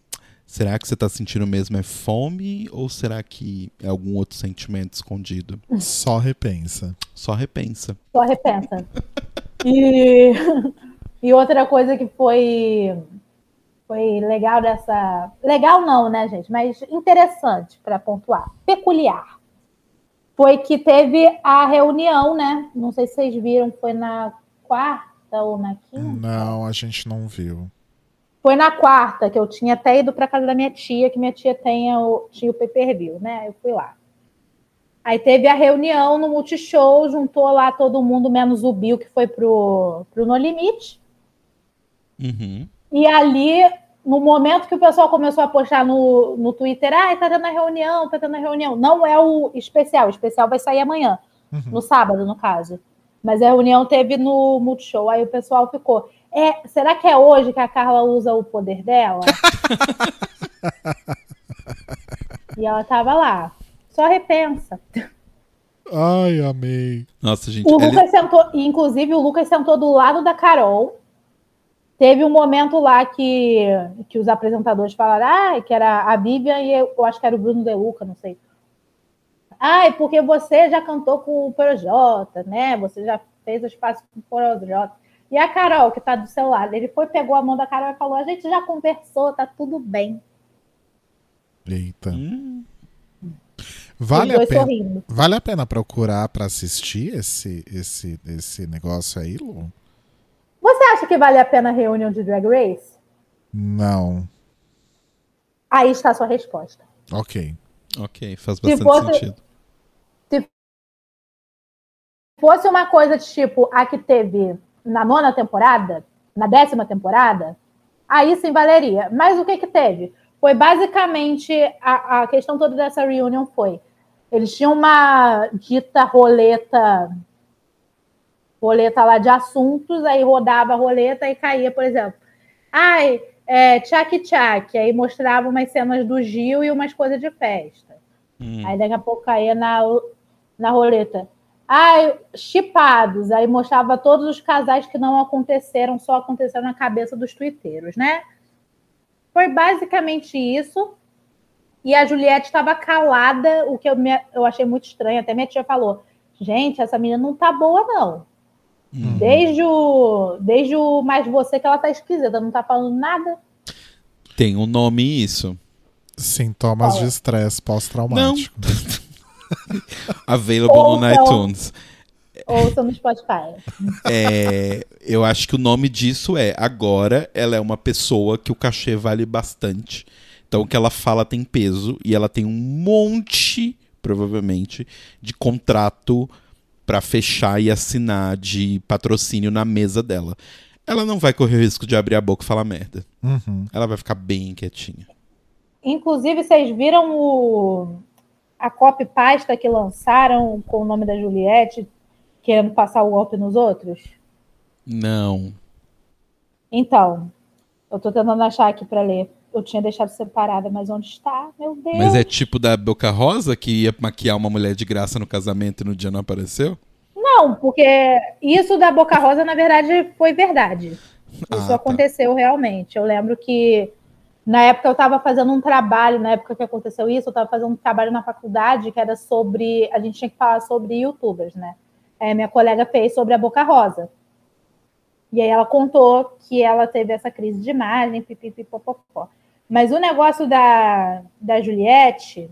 será que você tá sentindo mesmo é fome ou será que é algum outro sentimento escondido? Só repensa. Só repensa. Só repensa. E, e outra coisa que foi foi legal dessa. Legal não, né, gente? Mas interessante para pontuar. Peculiar. Foi que teve a reunião, né? Não sei se vocês viram, foi na quarta ou na quinta. Não, a gente não viu. Foi na quarta, que eu tinha até ido para casa da minha tia, que minha tia tenha o, tinha o pay-per-view, né? Eu fui lá. Aí teve a reunião no Multishow, juntou lá todo mundo, menos o Bill, que foi pro, pro No Limite. Uhum. E ali, no momento que o pessoal começou a postar no, no Twitter, ah, tá tendo a reunião, tá tendo a reunião. Não é o especial, o especial vai sair amanhã, no sábado, no caso. Mas a reunião teve no Multishow, aí o pessoal ficou. É, será que é hoje que a Carla usa o poder dela? e ela tava lá. Só repensa. Ai, amei. Nossa, gente. O ele- Lucas sentou, e, inclusive o Lucas sentou do lado da Carol. Teve um momento lá que, que os apresentadores falaram, ah, que era a Vivian e eu, eu acho que era o Bruno De Luca, não sei. Ah, é porque você já cantou com o Projota, né? Você já fez o espaço com o Projota. E a Carol, que tá do seu lado, ele foi, pegou a mão da Carol e falou: a gente já conversou, tá tudo bem. Eita. Hum, Vale Os a pena. sorrindo. Vale a pena procurar pra assistir esse, esse, esse negócio aí, Lu? Você acha que vale a pena a reunião de Drag Race? Não. Aí está a sua resposta. Ok. ok, faz Se bastante fosse- sentido. fosse uma coisa de tipo a que teve na nona temporada, na décima temporada, aí sim valeria. Mas o que que teve? Foi basicamente a, a questão toda dessa reunião foi eles tinham uma dita roleta roleta lá de assuntos, aí rodava a roleta e caía, por exemplo, ai, é, tchac tchac, aí mostrava umas cenas do Gil e umas coisas de festa. Hum. Aí daqui a pouco caía na, na roleta. Ai, chipados. Aí mostrava todos os casais que não aconteceram, só aconteceram na cabeça dos twitteiros, né? Foi basicamente isso. E a Juliette estava calada, o que eu, me, eu achei muito estranho. Até minha tia falou: gente, essa menina não tá boa, não. Hum. Desde o, desde o Mais Você que ela tá esquisita, não tá falando nada. Tem um nome isso. Sintomas Qual de estresse pós-traumático. Available no iTunes. Ouça no Spotify. É, eu acho que o nome disso é agora ela é uma pessoa que o cachê vale bastante. Então o que ela fala tem peso e ela tem um monte, provavelmente, de contrato pra fechar e assinar de patrocínio na mesa dela. Ela não vai correr o risco de abrir a boca e falar merda. Uhum. Ela vai ficar bem quietinha. Inclusive, vocês viram o, a copy pasta que lançaram com o nome da Juliette, querendo passar o golpe nos outros? Não. Então, eu tô tentando achar aqui para ler. Eu tinha deixado separada, mas onde está? Meu Deus. Mas é tipo da Boca Rosa que ia maquiar uma mulher de graça no casamento e no dia não apareceu? Não, porque isso da Boca Rosa, na verdade, foi verdade. Isso Ah, tá. aconteceu realmente. Eu lembro que na época eu estava fazendo um trabalho, na época que aconteceu isso, eu estava fazendo um trabalho na faculdade que era sobre. A gente tinha que falar sobre youtubers, né? É, minha colega fez sobre a Boca Rosa. E aí ela contou que ela teve essa crise de imagem, pipipipopopó. Mas o negócio da, da Juliette,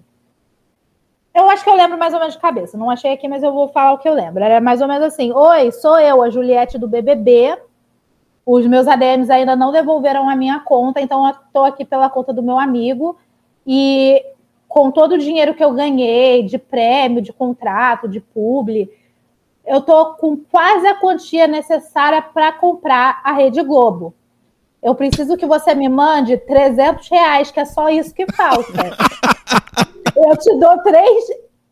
eu acho que eu lembro mais ou menos de cabeça. Não achei aqui, mas eu vou falar o que eu lembro. Era mais ou menos assim: Oi, sou eu, a Juliette do BBB. Os meus ADMs ainda não devolveram a minha conta, então eu estou aqui pela conta do meu amigo. E com todo o dinheiro que eu ganhei de prêmio, de contrato, de publi, eu tô com quase a quantia necessária para comprar a Rede Globo. Eu preciso que você me mande 300 reais, que é só isso que falta. eu te dou três.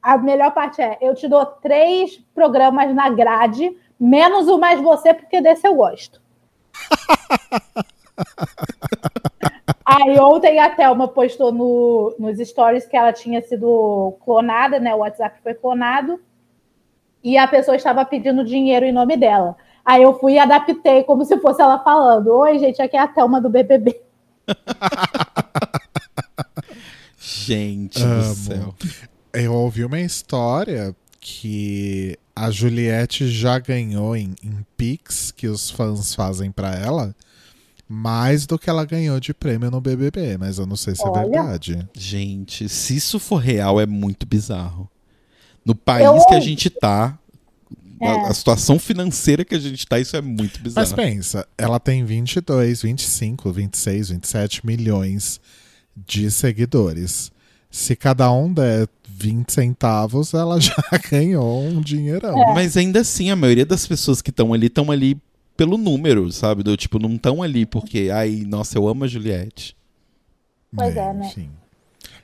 A melhor parte é: eu te dou três programas na grade, menos o mais você, porque desse eu gosto. Aí ontem a Thelma postou no, nos stories que ela tinha sido clonada, né? O WhatsApp foi clonado. E a pessoa estava pedindo dinheiro em nome dela. Aí eu fui e adaptei como se fosse ela falando: Oi, gente, aqui é a Thelma do BBB. Gente Amo. do céu. Eu ouvi uma história que a Juliette já ganhou em, em Pix, que os fãs fazem pra ela, mais do que ela ganhou de prêmio no BBB, mas eu não sei se é Olha. verdade. Gente, se isso for real, é muito bizarro. No país Eu- que a gente tá, É. a situação financeira que a gente tá, isso é muito bizarro. Mas pensa, ela tem 22, 25, 26, 27 milhões de seguidores. Se cada um der 20 centavos, ela já ganhou um dinheirão. Mas ainda assim, a maioria das pessoas que estão ali estão ali pelo número, sabe? Do tipo, não estão ali porque, ai, nossa, eu amo a Juliette. Pois é, né? Enfim.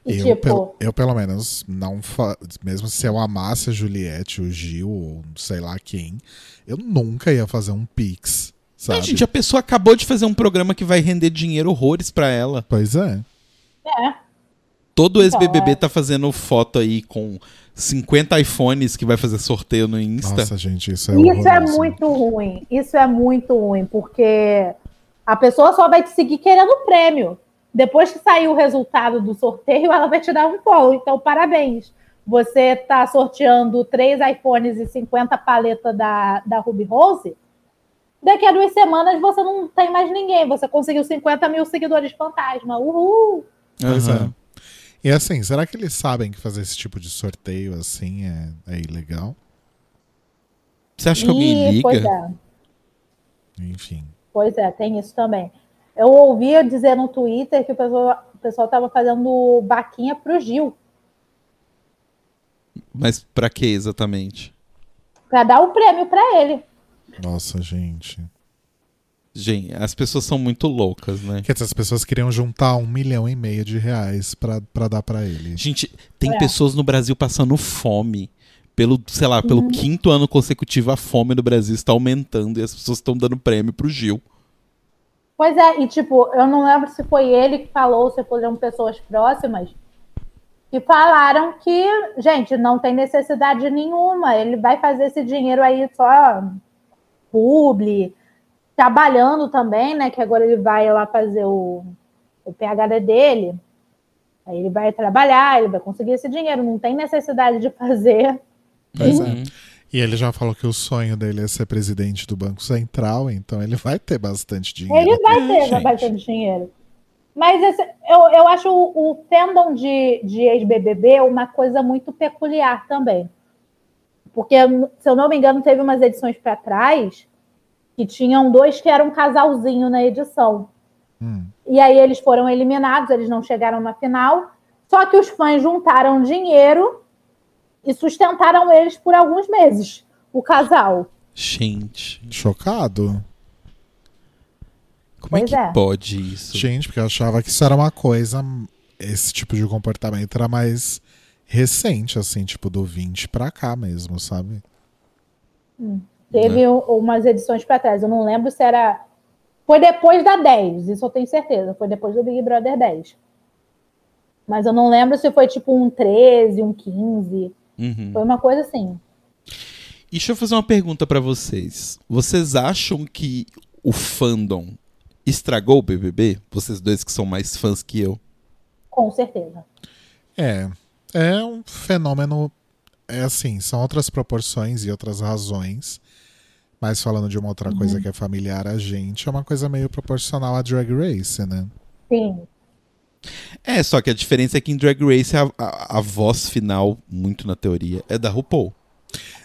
Eu, tipo, pelo, eu, pelo menos, não fa... mesmo se eu amasse a Juliette, o Gil, ou sei lá quem, eu nunca ia fazer um Pix, sabe? Ai, gente, a pessoa acabou de fazer um programa que vai render dinheiro horrores pra ela. Pois é. é. Todo Então, ex-BBB é. tá fazendo foto aí com 50 iPhones que vai fazer sorteio no Insta. Nossa, gente, isso é Isso é muito ruim. Isso é muito ruim, porque a pessoa só vai te seguir querendo o prêmio. Depois que sair o resultado do sorteio, ela vai te dar um follow. Então, parabéns. Você tá sorteando três iPhones e 50 paletas da, da Ruby Rose. Daqui a duas semanas você não tem mais ninguém. Você conseguiu 50 mil seguidores fantasma. Uhul! Pois Aham. é. E assim, será que eles sabem que fazer esse tipo de sorteio assim é, é ilegal? Você acha que alguém Ih, Pois liga? é. Enfim. Pois é, tem isso também. Eu ouvia dizer no Twitter que o pessoal o pessoal estava fazendo baquinha pro Gil, Mas pra que exatamente? para dar o prêmio para ele. Nossa, gente. Gente, as pessoas são muito loucas, né? Quer dizer, as pessoas queriam juntar um milhão e meio de reais pra, pra dar pra ele. Gente, tem É. pessoas no Brasil passando fome. Pelo, sei lá, pelo Uhum. quinto ano consecutivo, a fome no Brasil está aumentando e as pessoas estão dando prêmio pro Gil. Pois é, e tipo, eu não lembro se foi ele que falou, se foram pessoas próximas, que falaram que, gente, não tem necessidade nenhuma. Ele vai fazer esse dinheiro aí só publi, trabalhando também, né? Que agora ele vai lá fazer o, o PhD dele. Aí ele vai trabalhar, ele vai conseguir esse dinheiro. Não tem necessidade de fazer. Pois Uhum. é. E ele já falou que o sonho dele é ser presidente do Banco Central, então ele vai ter bastante dinheiro. Ele vai É, ter gente. bastante dinheiro. Mas esse- eu, eu acho o, o fandom de, de ex-BBB uma coisa muito peculiar também. Porque, se eu não me engano, teve umas edições para trás que tinham dois que eram um casalzinho na edição. Hum. E aí eles foram eliminados, eles não chegaram na final. Só que os fãs juntaram dinheiro e sustentaram eles por alguns meses, o casal. Gente, Chocado? como é Pois que é. pode isso? Gente, porque eu achava que isso era uma coisa. Esse tipo de comportamento era mais recente, assim, tipo, do 20 pra cá mesmo, sabe? Teve Né? umas edições para trás. Eu não lembro se era. Foi depois da 10, isso eu tenho certeza. Foi depois do Big Brother 10. Mas eu não lembro se foi tipo um 13, um 15. Uhum. Foi uma coisa assim. E deixa eu fazer uma pergunta pra vocês. Vocês acham que o fandom estragou o BBB? Vocês dois que são mais fãs que eu. Com certeza. É. É um fenômeno. É assim, são outras proporções e outras razões. Mas falando de uma outra coisa que é familiar a gente, é uma coisa meio proporcional à Drag Race, né? Sim. É, só que a diferença é que em Drag Race a, a- a voz final, muito na teoria, é da RuPaul.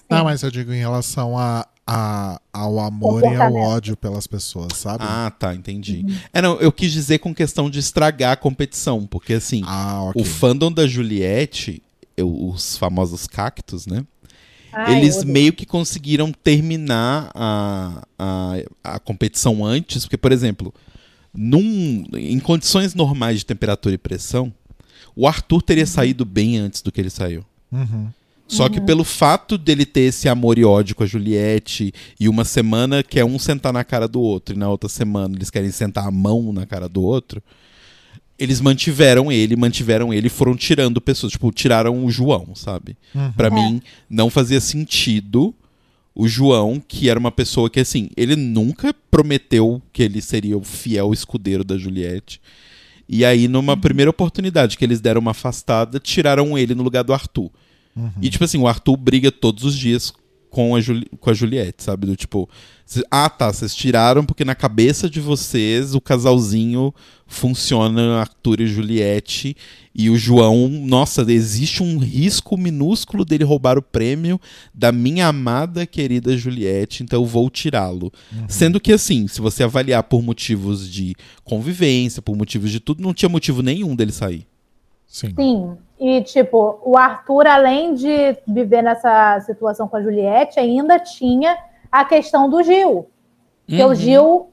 Não, mas eu digo em relação a, a- ao amor e ao ódio pelas pessoas, sabe? Ah, tá, entendi. É, não, eu quis dizer com questão de estragar a competição, porque assim, Ah, ok. o fandom da Juliette, eu- os famosos cactos, né? Ai, eles meio que conseguiram terminar a, a, a competição antes, porque, por exemplo, num, em condições normais de temperatura e pressão, o Arthur teria saído bem antes do que ele saiu. Uhum. Só que pelo fato dele ter esse amor e ódio com a Juliette, e uma semana quer um sentar na cara do outro, e na outra semana eles querem sentar a mão na cara do outro, eles mantiveram ele, mantiveram ele e foram tirando pessoas. Tipo, tiraram o João, sabe? Uhum. Pra É. mim, não fazia sentido o João, que era uma pessoa que, assim, ele nunca prometeu que ele seria o fiel escudeiro da Juliette. E aí, numa primeira oportunidade que eles deram uma afastada, tiraram ele no lugar do Arthur. E, tipo assim, o Arthur briga todos os dias com a, Juli com a Juliette, sabe? Do tipo, cê- ah tá, vocês tiraram porque na cabeça de vocês o casalzinho funciona Arthur e Juliette. E o João, nossa, existe um risco minúsculo dele roubar o prêmio da minha amada querida Juliette, então eu vou tirá-lo. Sendo que, assim, se você avaliar por motivos de convivência, por motivos de tudo, não tinha motivo nenhum dele sair. Sim. Sim. E, tipo, o Arthur, além de viver nessa situação com a Juliette, ainda tinha a questão do Gil. Porque Uhum. o Gil,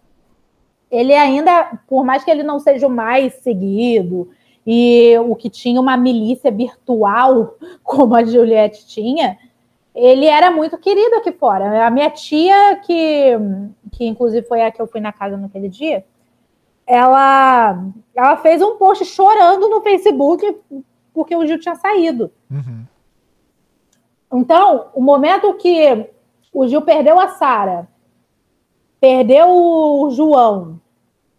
ele ainda, por mais que ele não seja o mais seguido, e o que tinha uma milícia virtual, como a Juliette tinha, ele era muito querido aqui fora. A minha tia, que, que inclusive foi a que eu fui na casa naquele dia, ela, ela fez um post chorando no Facebook porque o Gil tinha saído. Uhum. Então, o momento que o Gil perdeu a Sara, perdeu o João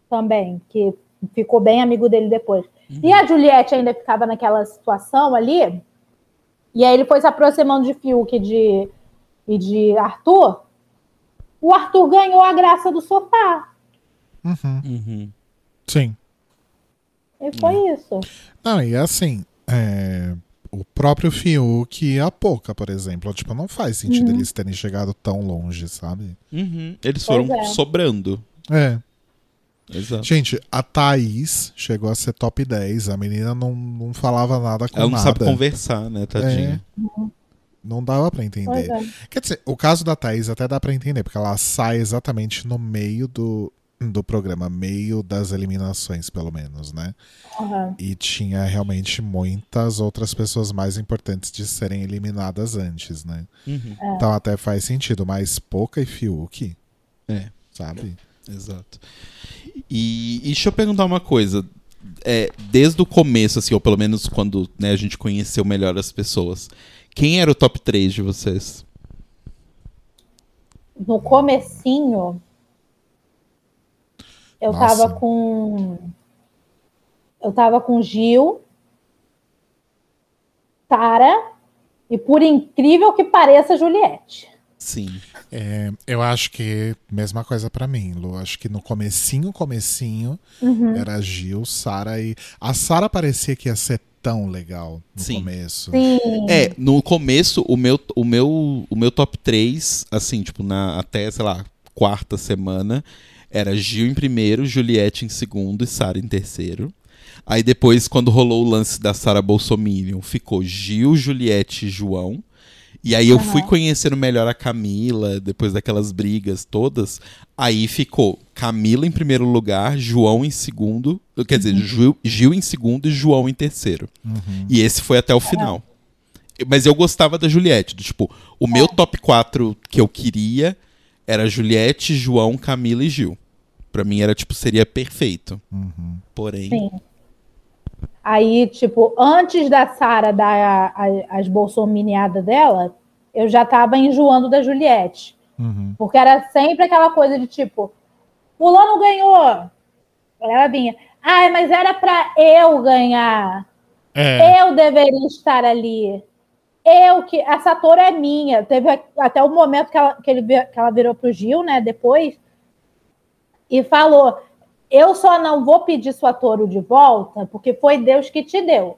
também, que ficou bem amigo dele depois. E a Juliette ainda ficava naquela situação ali. E aí ele foi se aproximando de Fiuk e de, e de Arthur. O Arthur ganhou a graça do sofá. Uhum. Uhum. Sim. E foi isso. Não, e assim, é, o próprio Fiuk e a Poca, por exemplo, tipo, não faz sentido eles terem chegado tão longe, sabe? Uhum. Eles foram é. sobrando. É. Exato. Gente, a Thaís chegou a ser top 10. A menina não, não falava nada com Ela não nada. sabe conversar, né, tadinha? Não dava pra Pois entender. é. Quer dizer, o caso da Thaís até dá pra entender, porque ela sai exatamente no meio do, do programa, meio das eliminações, pelo menos, né? Uhum. E tinha realmente muitas outras pessoas mais importantes de serem eliminadas antes, né? Uhum. Então até faz sentido, mas Poca e Fiuk, É, sabe? exato. E, e deixa eu perguntar uma coisa. é, desde o começo, assim, ou pelo menos quando né, a gente conheceu melhor as pessoas, quem era o top 3 de vocês? No comecinho, eu Nossa. tava com. Eu tava com Gil, Tara e, por incrível que pareça, Juliette. Sim. É, eu acho que mesma coisa pra mim, Lu. Acho que no comecinho, comecinho, Uhum. era Gil, Sara e a Sara parecia que ia ser tão legal no Sim. começo. Sim. É, no começo, o meu, o meu, o meu top 3, assim, tipo, na, até, sei lá, quarta semana, era Gil em primeiro, Juliette em segundo e Sara em terceiro. Aí depois, quando rolou o lance da Sara Bolsominion, ficou Gil, Juliette e João. E aí eu Aham. fui conhecendo melhor a Camila, depois daquelas brigas todas. Aí ficou Camila em primeiro lugar, João em segundo. Quer dizer, Gil, Gil em segundo e João em terceiro. Uhum. E esse foi até o final. Mas eu gostava da Juliette. Do, tipo, o meu top 4 que eu queria era Juliette, João, Camila e Gil. Pra mim era tipo, seria perfeito. Uhum. Porém. Sim. Aí, tipo, antes da Sara dar a- a- as bolsominiadas dela, eu já tava enjoando da Juliette. Uhum. Porque era sempre aquela coisa de tipo, fulano ganhou. Ela vinha, ai, mas era pra eu ganhar. É, Eu deveria estar ali. Eu que. Essa ator é minha. Teve até o momento que ela, que ele, que ela virou pro Gil, né? Depois. E falou: Eu só não vou pedir sua touro de volta, porque foi Deus que te deu.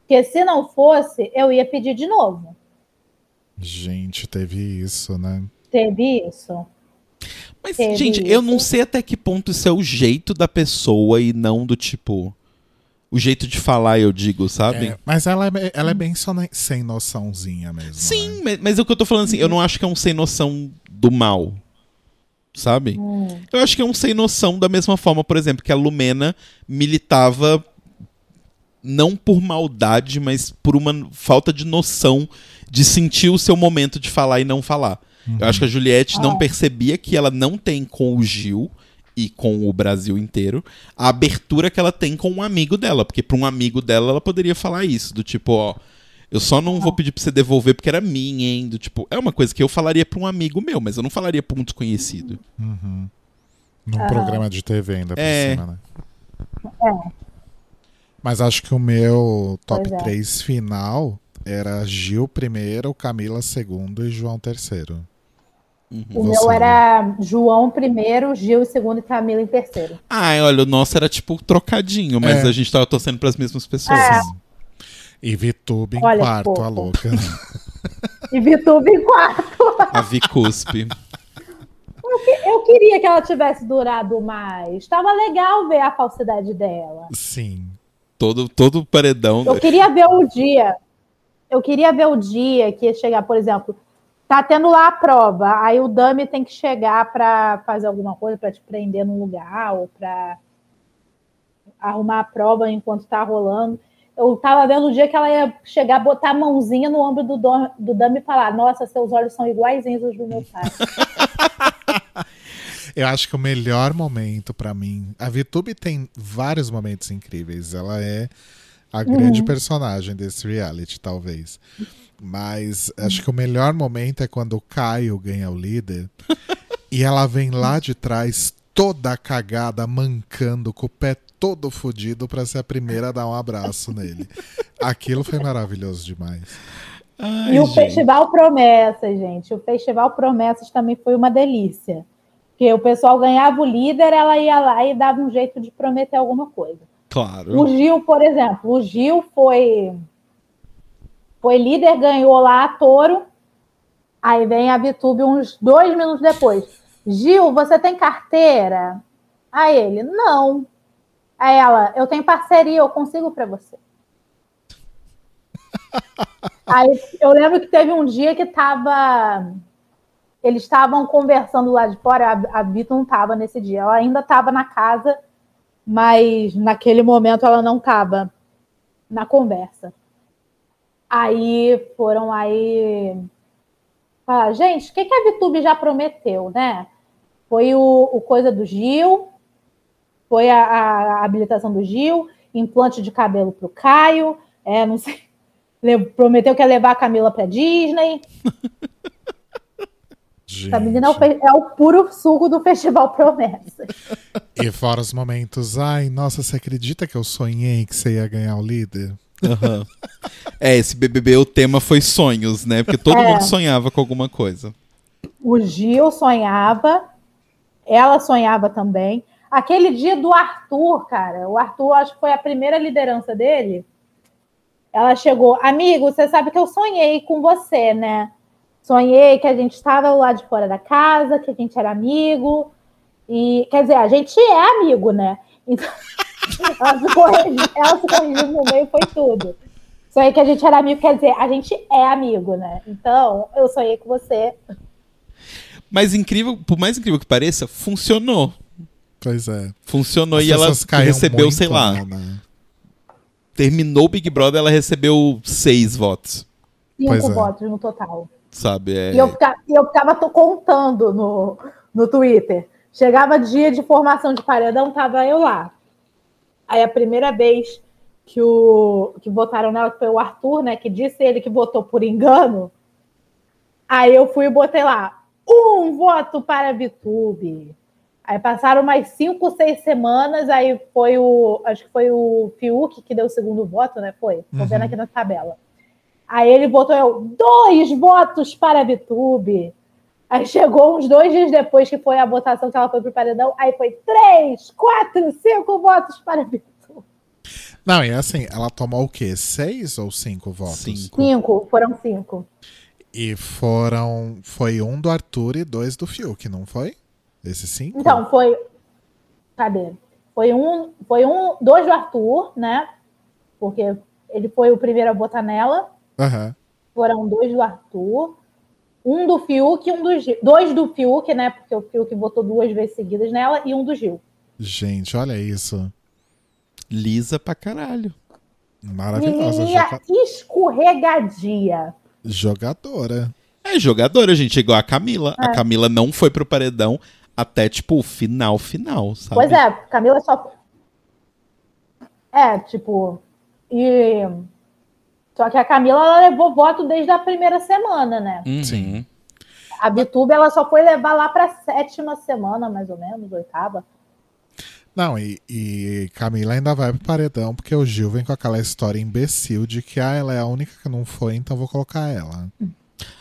Porque se não fosse, eu ia pedir de novo. gente, teve isso, né? Teve isso. Mas, Teve gente, eu isso. não sei até que ponto isso é o jeito da pessoa e não do tipo. O jeito de falar, eu digo, sabe? É, mas ela é, ela é bem só- sem noçãozinha mesmo. né? Sim, mas, mas é o que eu tô falando assim, eu não acho que é um sem noção do mal. Sabe? Eu acho que é um sem noção da mesma forma, por exemplo, que a Lumena militava não por maldade, mas por uma falta de noção de sentir o seu momento de falar e não falar. Eu acho que a Juliette não Ah. percebia que ela não tem com o Gil e com o Brasil inteiro a abertura que ela tem com um amigo dela, porque para um amigo dela ela poderia falar isso, do tipo, ó, eu só não vou pedir pra você devolver porque era minha, hein? Do tipo, é uma coisa que eu falaria pra um amigo meu, mas eu não falaria pra um desconhecido. Uhum. Num programa de TV ainda por É. cima, né? Mas acho que o meu top Pois é. 3 final era Gil primeiro, Camila segundo e João terceiro. Uhum. O Você, meu era João primeiro, Gil em segundo e Camila em terceiro. Ai, olha, o nosso era tipo trocadinho, mas É. a gente tava torcendo pras mesmas pessoas. É. E Vitube em Olha, quarto, a louca. E Vitube em quarto. A Vi cuspe. Eu queria que ela tivesse durado mais. Tava legal ver a falsidade dela. Sim. Todo, todo paredão. Eu queria ver o dia. Eu queria ver o dia que ia chegar, por exemplo, tá tendo lá a prova, aí o Dami tem que chegar para fazer alguma coisa, para te prender num lugar ou para arrumar a prova enquanto tá rolando. Eu tava vendo o dia que ela ia chegar, botar a mãozinha no ombro do, Dom- do Dami e falar: Nossa, seus olhos são iguaizinhos aos do meu pai. Eu acho que o melhor momento pra mim. A Vitube tem vários momentos incríveis. Ela é a grande personagem desse reality, talvez. Mas acho que o melhor momento é quando o Caio ganha o líder e ela vem lá de trás toda cagada, mancando, com o pé todo fudido pra ser a primeira a dar um abraço nele. Aquilo foi maravilhoso demais. Ai, E o gente. Festival Promessas, gente. O Festival Promessas também foi uma delícia. Porque o pessoal ganhava o líder, ela ia lá e dava um jeito de prometer alguma coisa. Claro. O Gil, por exemplo, o Gil foi foi líder, ganhou lá a Toro. Aí vem a Vitube uns dois minutos depois. Gil, você tem carteira? Aí ele, não. Aí ela, eu tenho parceria, eu consigo para você. Aí eu lembro que teve um dia que tava. Eles estavam conversando lá de fora, a, a Vitor não estava nesse dia, ela ainda estava na casa, mas naquele momento ela não estava na conversa. Aí foram aí falar, gente, o que, que a Vitube já prometeu, né? Foi o, o coisa do Gil, foi a, a habilitação do Gil, implante de cabelo pro Caio, é, não sei. Prometeu que ia levar a Camila pra Disney. Gente. Essa menina é o, é o puro suco do Festival Promessa. E fora os momentos, ai, nossa, você acredita que eu sonhei que você ia ganhar o líder? Aham. É, esse BBB, o tema foi sonhos, né? Porque todo É. mundo sonhava com alguma coisa. O Gil sonhava, ela sonhava também. Aquele dia do Arthur, cara, o Arthur acho que foi a primeira liderança dele. Ela chegou, amigo, você sabe que eu sonhei com você, né? Sonhei que a gente estava lá de fora da casa, que a gente era amigo. E, quer dizer, a gente é amigo, né? Então, ela, se corrigiu, ela se corrigiu no meio, foi tudo. Sonhei que a gente era amigo, quer dizer, a gente é amigo, né? Então, eu sonhei com você. Mas incrível, por mais incrível que pareça, funcionou. Pois é. Funcionou As e ela recebeu, muito, sei lá, né? terminou o Big Brother, ela recebeu seis votos, Cinco Pois é. votos no total. sabe? É, E eu, fica- e eu ficava to- contando no, no Twitter. Chegava dia de formação de paredão, tava eu lá. Aí a primeira vez que, o, que votaram nela, foi o Arthur, né? Que disse ele que votou por engano. Aí eu fui e botei lá, um voto para a Vitube. Aí passaram mais cinco, seis semanas, aí foi o. Acho que foi o Fiuk que deu o segundo voto, né? Foi. Tô vendo Uhum. aqui na tabela. Aí ele botou eu, dois votos para a Vitube. Aí chegou uns dois dias depois que foi a votação que ela foi pro paredão, aí foi três, quatro, cinco votos para a Vitube. Não, e assim, ela tomou o quê? Seis ou cinco votos? Cinco. Cinco, foram cinco. E foram. Foi um do Arthur e dois do Fiuk, não foi? Esses cinco? Então, foi. Cadê? Foi um, foi um, dois do Arthur, né? Porque ele foi o primeiro a votar nela. Aham. Foram dois do Arthur, um do Fiuk e um do Gil. Dois do Fiuk, né? Porque o Fiuk votou duas vezes seguidas nela, e um do Gil. Gente, olha isso. lisa pra caralho. Maravilhosa. Joga- escorregadia. Jogadora. É jogadora, gente, igual a Camila. É. A Camila não foi pro paredão até, tipo, o final, final, sabe? Pois é, Camila só. É, tipo. E. Só que a Camila ela levou voto desde a primeira semana, né? Uhum. Sim. A Vitube ela só foi levar lá pra sétima semana, mais ou menos, oitava. Não, e, e Camila ainda vai pro paredão porque o Gil vem com aquela história imbecil de que ah, ela é a única que não foi, então vou colocar ela.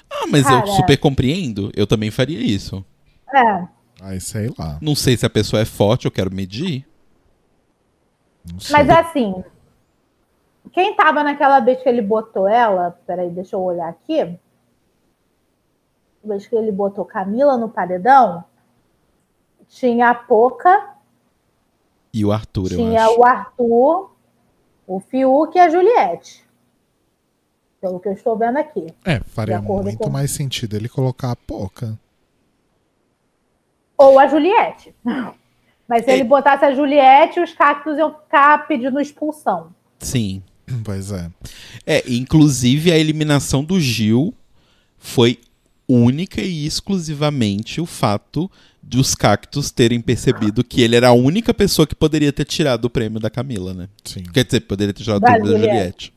Ah, mas eu Cara. super compreendo. Eu também faria isso. É. Aí sei lá. Não sei se a pessoa é forte, eu quero medir. Mas assim, quem tava naquela vez que ele botou ela, peraí, deixa eu olhar aqui. A vez que ele botou Camila no paredão, tinha a Poca, E o Arthur, eu tinha acho. o Arthur, o Fiuk e a Juliette. Pelo que eu estou vendo aqui. É, faria muito com- mais sentido ele colocar a Poca. Ou a Juliette. Mas se É. ele botasse a Juliette, os cactos iam ficar pedindo expulsão. Sim. Pois é. É, inclusive a eliminação do Gil foi única e exclusivamente o fato de os cactos terem percebido que ele era a única pessoa que poderia ter tirado o prêmio da Camila, né? Sim. Quer dizer, poderia ter tirado o prêmio da Juliette. Juliette.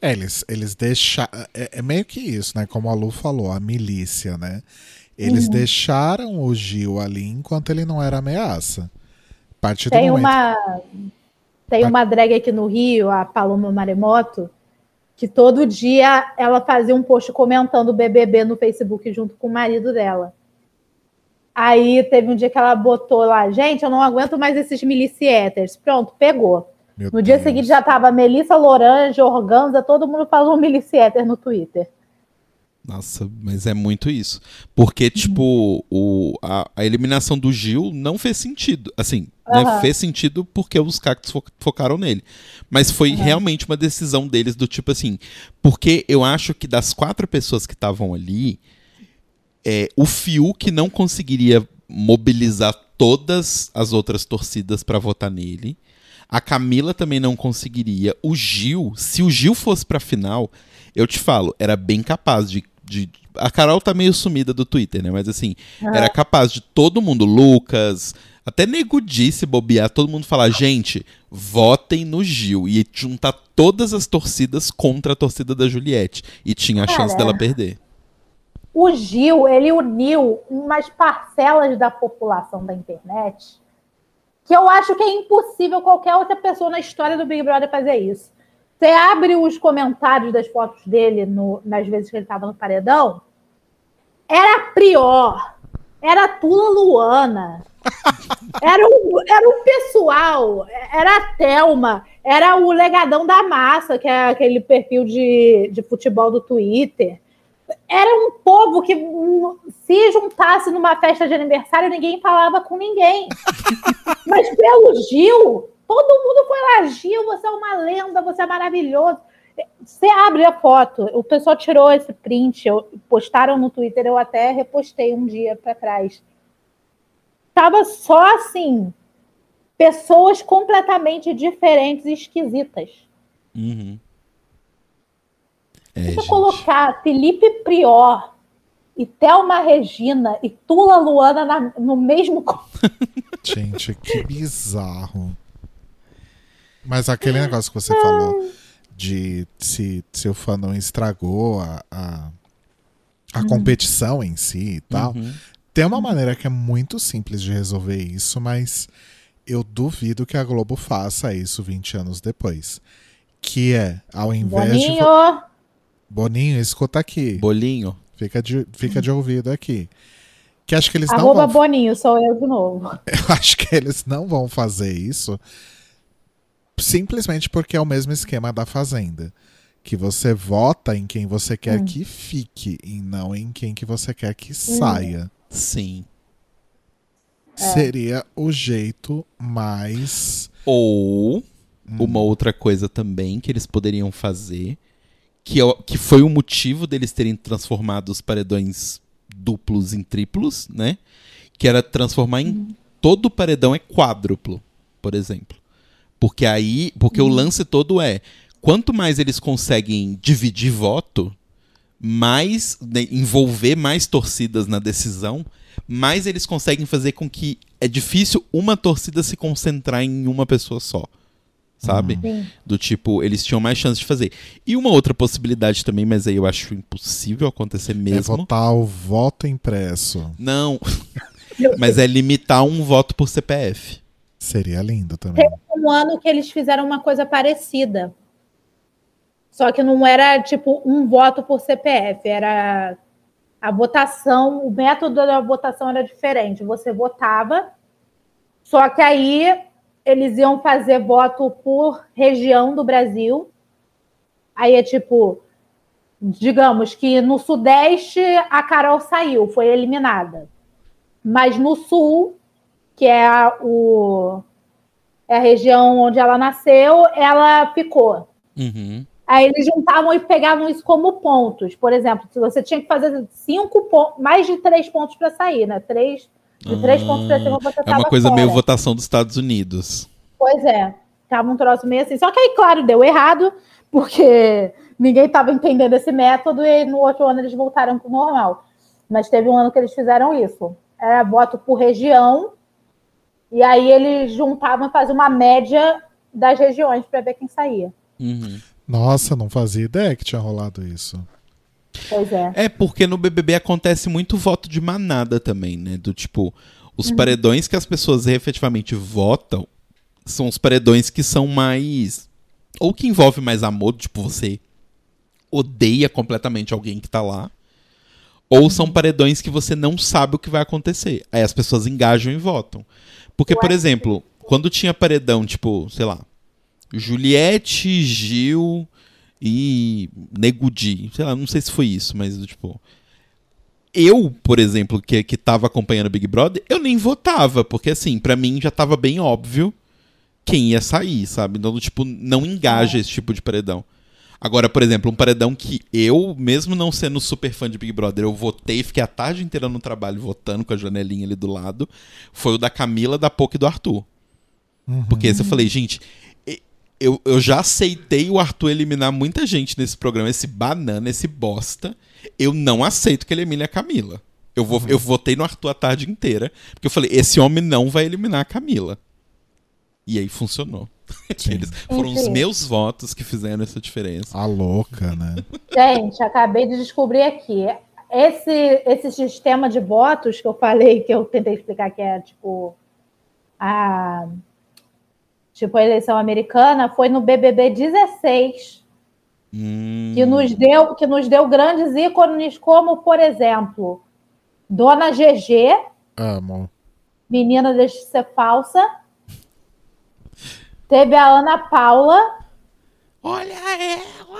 É, eles, eles deixaram. É, é meio que isso, né? Como a Lu falou, a milícia, né? Eles Uhum. deixaram o Gil ali enquanto ele não era ameaça. A partir do Tem momento. uma, tem uma drag aqui no Rio, a Paloma Maremoto, que todo dia ela fazia um post comentando o BBB no Facebook junto com o marido dela. Aí teve um dia que ela botou lá, gente, eu não aguento mais esses milicieters. Pronto, pegou. Meu No dia Deus. seguinte já tava Melissa Lorange, Organza, todo mundo falou milicieter no Twitter. Nossa, mas é muito isso. Porque, tipo, o, a, a eliminação do Gil não fez sentido. Assim, né, Aham. fez sentido porque os cactos fo- focaram nele. Mas foi realmente uma decisão deles do tipo assim. Porque eu acho que das quatro pessoas que estavam ali, é, o Fiuk não conseguiria mobilizar todas as outras torcidas pra votar nele. A Camila também não conseguiria. O Gil, se o Gil fosse pra final, eu te falo, era bem capaz de, de A Carol tá meio sumida do Twitter, né? Mas assim, era capaz de todo mundo, Lucas, até Nego disse bobear, todo mundo falar, gente, votem no Gil. E juntar todas as torcidas contra a torcida da Juliette. E tinha a Cara, chance dela perder. O Gil, ele uniu umas parcelas da população da internet que eu acho que é impossível qualquer outra pessoa na história do Big Brother fazer isso. Você abre os comentários das fotos dele no- nas vezes que ele estava no paredão, era Prior, era Tula Luana, era um, era um pessoal, era a Thelma, era o Legadão da Massa, que é aquele perfil de, de futebol do Twitter. Era um povo que hum, se juntasse numa festa de aniversário, ninguém falava com ninguém. Mas pelo Gil, todo mundo foi lá, Gil, você é uma lenda, você é maravilhoso. Você abre a foto, o pessoal tirou esse print, eu- postaram no Twitter, eu até repostei um dia para trás. Tava só assim, pessoas completamente diferentes e esquisitas. Uhum. É, você gente. colocar Felipe Prior e Thelma Regina e Tula Luana na- no mesmo. Gente, que bizarro. Mas aquele negócio que você falou de se, se o fã não estragou a, a, a competição em si e tal. Uhum. Tem uma maneira que é muito simples de resolver isso, mas eu duvido que a Globo faça isso 20 anos depois. Que é, ao invés de. Boninho, Boninho, escuta aqui. Bolinho. Fica de, fica de ouvido aqui. Que acho que eles não arroba vão. Boninho, sou eu de novo. Eu acho que eles não vão fazer isso simplesmente porque é o mesmo esquema da Fazenda. Que você vota em quem você quer que fique e não em quem que você quer que saia. Sim. Seria o jeito mais. Ou uma outra coisa também que eles poderiam fazer, que, é o- que foi o motivo deles terem transformado os paredões duplos em triplos, né? Que era transformar em todo o paredão é quádruplo, por exemplo. Porque aí, porque o lance todo é, quanto mais eles conseguem dividir voto, mais né, envolver mais torcidas na decisão, mais eles conseguem fazer com que é difícil uma torcida se concentrar em uma pessoa só. Sabe? Sim. Do tipo, eles tinham mais chance de fazer. E uma outra possibilidade também, mas aí eu acho impossível acontecer É mesmo. votar o voto impresso. Não. mas é limitar um voto por CPF. Seria lindo também. Um ano que eles fizeram uma coisa parecida. Só que não era tipo um voto por CPF, era a votação, o método da votação era diferente. Você votava, só que aí eles iam fazer voto por região do Brasil. Aí é tipo, digamos que no Sudeste a Carol saiu, foi eliminada. Mas no Sul, que é a, o, é a região onde ela nasceu, ela ficou. Uhum. Aí eles juntavam e pegavam isso como pontos. Por exemplo, se você tinha que fazer cinco pontos, mais de três pontos para sair, né? Três, de três Ah, pontos para cima você É tava uma coisa fora. meio votação dos Estados Unidos. Pois é. Tava um troço meio assim. Só que aí, claro, deu errado, porque ninguém estava entendendo esse método e no outro ano eles voltaram para o normal. Mas teve um ano que eles fizeram isso. Era voto por região, e aí eles juntavam e faziam uma média das regiões para ver quem saía. Uhum. Nossa, não fazia ideia que tinha rolado isso. Pois é. É porque no BBB acontece muito voto de manada também, né? Do tipo, os paredões que as pessoas efetivamente votam são os paredões que são mais. Ou que envolve mais amor, tipo, você odeia completamente alguém que tá lá. Ou são paredões que você não sabe o que vai acontecer. Aí as pessoas engajam e votam. Porque, por exemplo, quando tinha paredão, tipo, sei lá, Juliette, Gil e Nego Di. Sei lá, não sei se foi isso, mas tipo. Eu, por exemplo, que, que tava acompanhando o Big Brother, eu nem votava, porque assim, pra mim já tava bem óbvio quem ia sair, sabe? Então, tipo, não engaja esse tipo de paredão. Agora, por exemplo, um paredão que eu, mesmo não sendo super fã de Big Brother, eu votei, fiquei a tarde inteira no trabalho votando com a janelinha ali do lado, foi o da Camila, da Poca e do Arthur. Porque esse eu falei, gente, eu, eu já aceitei o Arthur eliminar muita gente nesse programa, esse banana, esse bosta. Eu não aceito que ele elimine a Camila. Eu, vou, eu votei no Arthur a tarde inteira, porque eu falei, esse homem não vai eliminar a Camila. E aí funcionou. Eles, foram os meus votos que fizeram essa diferença. A louca, né? Gente, acabei de descobrir aqui. Esse, esse sistema de votos que eu falei, que eu tentei explicar que é tipo a, tipo a eleição americana, foi no BBB 16, Hum, que nos deu, que nos deu grandes ícones, como, por exemplo, Dona GG, Amo. Menina Deixa de Ser Falsa. Teve a Ana Paula. Olha ela!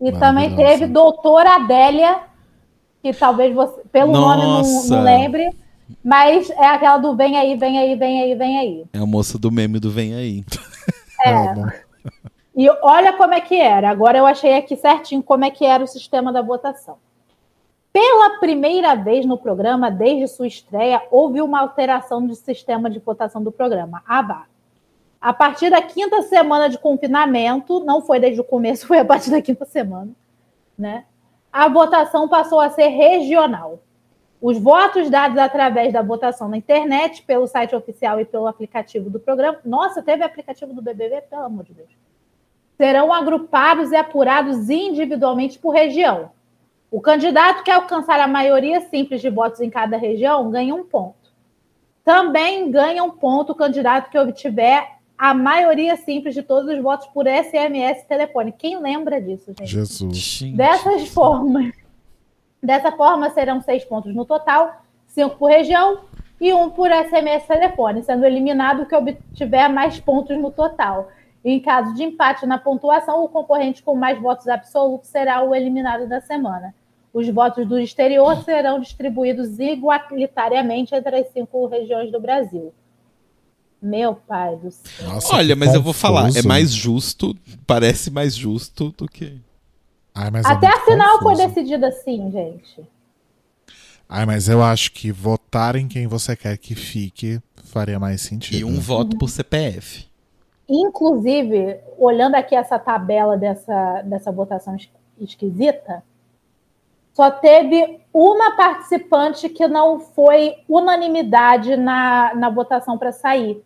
E também teve Doutora Adélia, que talvez você, pelo nome não, Nossa. não lembre, mas é aquela do vem aí, vem aí, vem aí, vem aí. É a moça do meme do Vem Aí. É. E olha como é que era. Agora eu achei aqui certinho como é que era o sistema da votação. Pela primeira vez no programa, desde sua estreia, houve uma alteração do sistema de votação do programa. ABA. A partir da quinta semana de confinamento, não foi desde o começo, foi a partir da quinta semana, né? A votação passou a ser regional. Os votos dados através da votação na internet, pelo site oficial e pelo aplicativo do programa. Nossa, teve aplicativo do BBB, pelo amor de Deus. Serão agrupados e apurados individualmente por região. O candidato que alcançar a maioria simples de votos em cada região ganha um ponto. Também ganha um ponto o candidato que obtiver a maioria simples de todos os votos por SMS e telefone. Quem lembra disso, gente? Jesus. Gente. Dessas formas, dessa forma serão seis pontos no total, cinco por região e um por SMS e telefone, sendo eliminado o que obtiver mais pontos no total. Em caso de empate na pontuação, o concorrente com mais votos absolutos será o eliminado da semana. Os votos do exterior serão distribuídos igualitariamente entre as cinco regiões do Brasil. Meu pai do céu. Nossa, Olha, mas eu vou falar, é mais justo, parece mais justo do que. Ai, mas é Até muito a final foi confuso. decidido assim, gente. Ai, mas eu acho que votar em quem você quer que fique faria mais sentido. E um voto por CPF. Inclusive, olhando aqui essa tabela dessa, dessa votação es- esquisita, só teve uma participante que não foi unanimidade na, na votação para sair.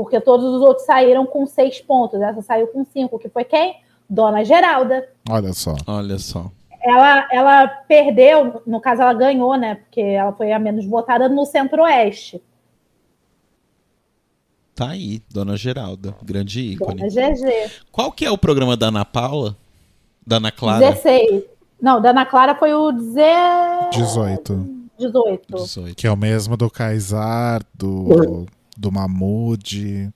Porque todos os outros saíram com seis pontos. Essa saiu com cinco, que foi quem? Dona Geralda. Olha só. Olha só. Ela, ela perdeu, no caso, ela ganhou, né? Porque ela foi a menos votada no Centro-Oeste. Tá aí, Dona Geralda, grande ícone. Dona GG. Qual que é o programa da Ana Paula? Da Ana Clara? 16. Não, da Ana Clara foi o 18. 18. 18. 18. Que é o mesmo do Kaysar, do, do Mahmoud.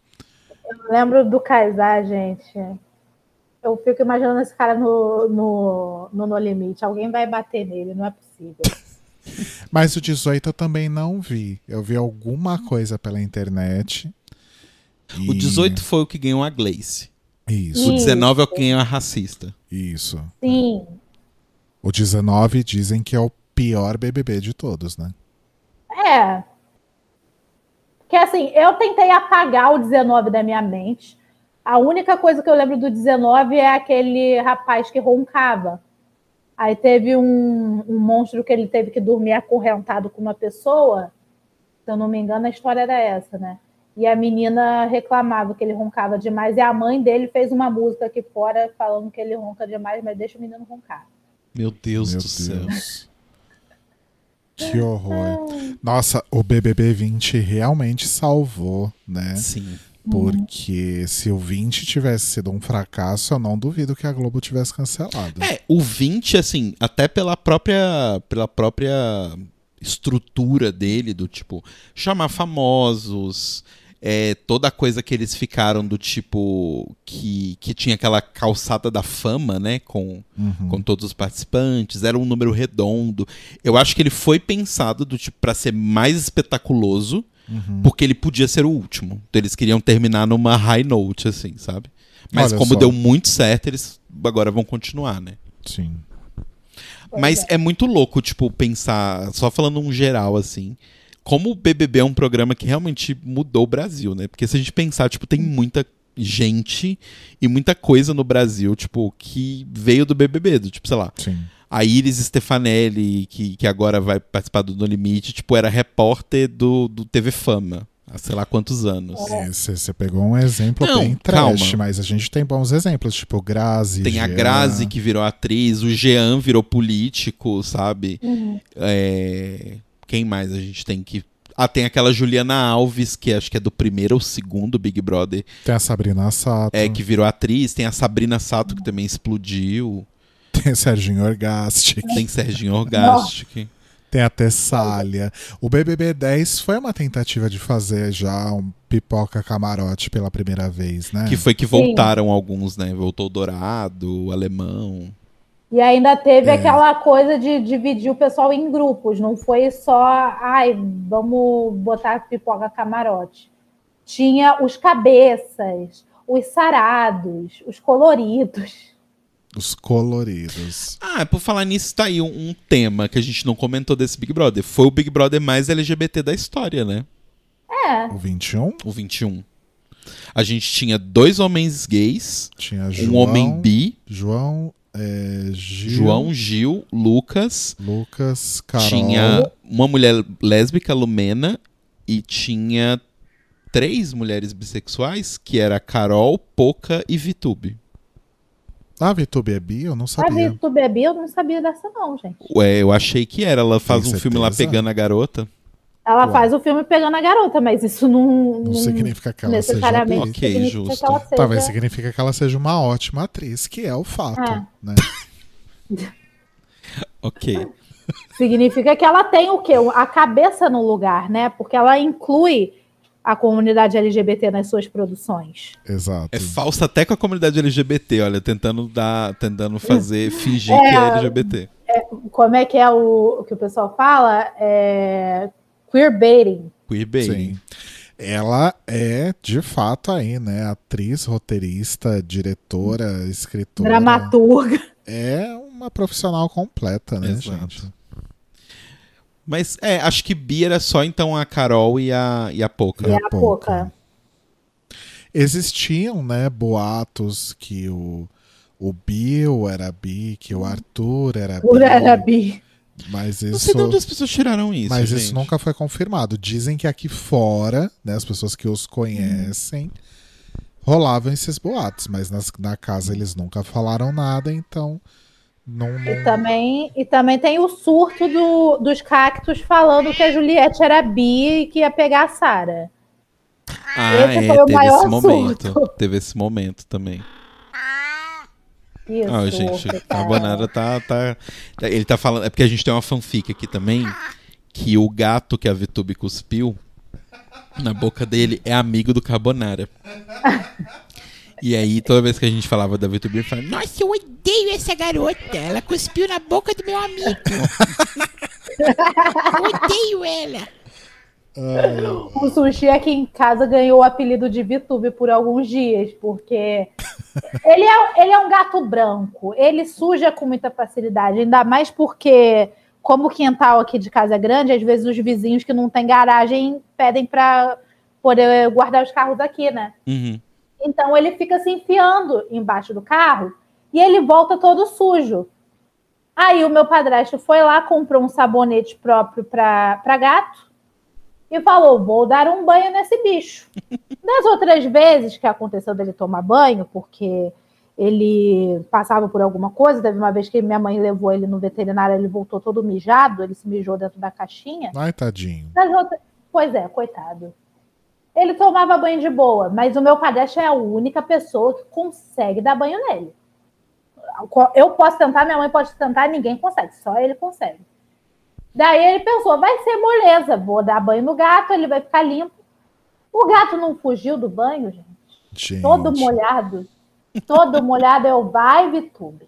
Eu lembro do Kaysar, gente. Eu fico imaginando esse cara no, no, no No Limite. Alguém vai bater nele, não é possível. Mas o 18 eu também não vi. Eu vi alguma coisa pela internet. O E- 18 foi o que ganhou a Gleice. Isso, O Isso. 19 é o que ganhou a racista. isso. Sim. O 19 dizem que é o pior BBB de todos, né? É. Porque assim, eu tentei apagar o 19 da minha mente. A única coisa que eu lembro do 19 é aquele rapaz que roncava. Aí teve um, um monstro que ele teve que dormir acorrentado com uma pessoa. Se eu não me engano, a história era essa, né? E a menina reclamava que ele roncava demais. E a mãe dele fez uma música aqui fora falando que ele ronca demais, mas deixa o menino roncar. Meu Deus Meu do céu. Que horror. Nossa, o BBB 20 realmente salvou, né? Sim. Porque se o 20 tivesse sido um fracasso, eu não duvido que a Globo tivesse cancelado. É, o 20, assim, até pela própria, pela própria estrutura dele, do tipo, chamar famosos, é, toda a coisa que eles ficaram do tipo, que, que tinha aquela calçada da fama, né, com, Uhum. com todos os participantes, era um número redondo. Eu acho que ele foi pensado do tipo para ser mais espetaculoso, Uhum. porque ele podia ser o último. Então eles queriam terminar numa high note assim, sabe? Mas Olha como só. deu muito certo, eles agora vão continuar, né? Sim. Mas é. muito louco, tipo, pensar, só falando um geral assim, como o BBB é um programa que realmente mudou o Brasil, né? Porque se a gente pensar, tipo, tem muita gente e muita coisa no Brasil, tipo, que veio do BBB, do tipo, sei lá. Sim. A Iris Stefanelli, que, que agora vai participar do No Limite, tipo, era repórter do, do TV Fama. Há sei lá quantos anos. Você pegou um exemplo Não, bem trash, calma. mas a gente tem bons exemplos, tipo Grazi. Tem a Jean. Grazi que virou atriz, o Jean virou político, sabe? Uhum. É, Quem mais a gente tem que. Ah, tem aquela Juliana Alves, que acho que é do primeiro ou segundo Big Brother, Tem a Sabrina Sato. é, que virou atriz. Tem a Sabrina Sato, que também explodiu. Tem o Serginho Orgastic. Tem Serginho Orgastic. Tem a Tessália. O BBB 10 foi uma tentativa de fazer já um pipoca camarote pela primeira vez, né? Que foi que voltaram alguns, né? Voltou o Dourado, o Alemão. E ainda teve É. aquela coisa de dividir o pessoal em grupos, não foi só, ai, vamos botar pipoca camarote. Tinha os cabeças, os sarados, os coloridos. Os coloridos. Ah, por falar nisso, tá aí um, um tema que a gente não comentou desse Big Brother. Foi o Big Brother mais LGBT da história, né? É, O 21 O 21. A gente tinha dois homens gays, tinha João, um homem bi, João, é, Gil, João, Gil, Lucas. Lucas, Carol. Tinha uma mulher lésbica, Lumena, e tinha três mulheres bissexuais, que era Carol, Poca e Vitube. Ah, Vitube é bi? Eu não a sabia. Vitor Bebê, eu não sabia dessa não, gente. Ué, eu achei que era. Ela faz Tem um filme lá certeza? pegando a garota. Ela Ué. faz o filme pegando a garota, mas isso não, Não significa que ela seja necessariamente bi. Ok, significa justo. que ela seja... Talvez significa que ela seja uma ótima atriz, que é o fato, É. né? Ok. Significa que ela tem o quê? A cabeça no lugar, né? Porque ela inclui a comunidade LGBT nas suas produções. Exato. É falsa até com a comunidade LGBT, olha, tentando dar, tentando fazer, fingir É. que é LGBT. Como é que é o, o que o pessoal fala? É queerbaiting. Queerbaiting. Sim. Ela é, de fato, aí, né? Atriz, roteirista, diretora, escritora. Dramaturga. É uma profissional completa, né, Exato. gente? Mas é, acho que bi era só então a Carol e a, e a Poca. E É a. Poca. Existiam, né, boatos que o, o Bill era bi, que o Arthur era bi. Era bi. Mas Não isso, sei de onde as pessoas tiraram isso. mas gente. isso nunca foi confirmado. Dizem que aqui fora, né, as pessoas que os conhecem, rolavam esses boatos, mas nas- na casa eles nunca falaram nada, então não, E não- também, e também tem o surto do- dos cactos falando que a Juliette era bi e que ia pegar a Sara. Ah, Esse é, foi o teve maior esse momento. surto. Teve esse momento também. Que Ah, gente, cara. Carbonara tá, tá. tá- Ele tá falando. É porque a gente tem uma fanfic aqui também. Que o gato que a Vitube cuspiu na boca dele é amigo do Carbonara. E aí, toda vez que a gente falava da Vitube, ele falava: Nossa, eu odeio essa garota. Ela cuspiu na boca do meu amigo. eu odeio ela. O sushi aqui em casa ganhou o apelido de Vitube por alguns dias, porque ele é, ele é um gato branco, ele suja com muita facilidade, ainda mais porque, como o quintal aqui de casa é grande, às vezes os vizinhos que não têm garagem pedem para poder guardar os carros aqui, né? Uhum. Então ele fica se enfiando embaixo do carro e ele volta todo sujo. Aí o meu padrasto foi lá, comprou um sabonete próprio para gato e falou: vou dar um banho nesse bicho. Das outras vezes que aconteceu dele tomar banho, porque ele passava por alguma coisa, teve uma vez que minha mãe levou ele no veterinário, ele voltou todo mijado, ele se mijou dentro da caixinha. Ai, tadinho. Outras- Pois é, coitado. Ele tomava banho de boa, mas o meu padrasto é a única pessoa que consegue dar banho nele. Eu posso tentar, minha mãe pode tentar, ninguém consegue, só ele consegue. Daí ele pensou, vai ser moleza, vou dar banho no gato, ele vai ficar limpo. O gato não fugiu do banho, gente. Gente. Todo molhado. Todo molhado, eu vai, Vitube.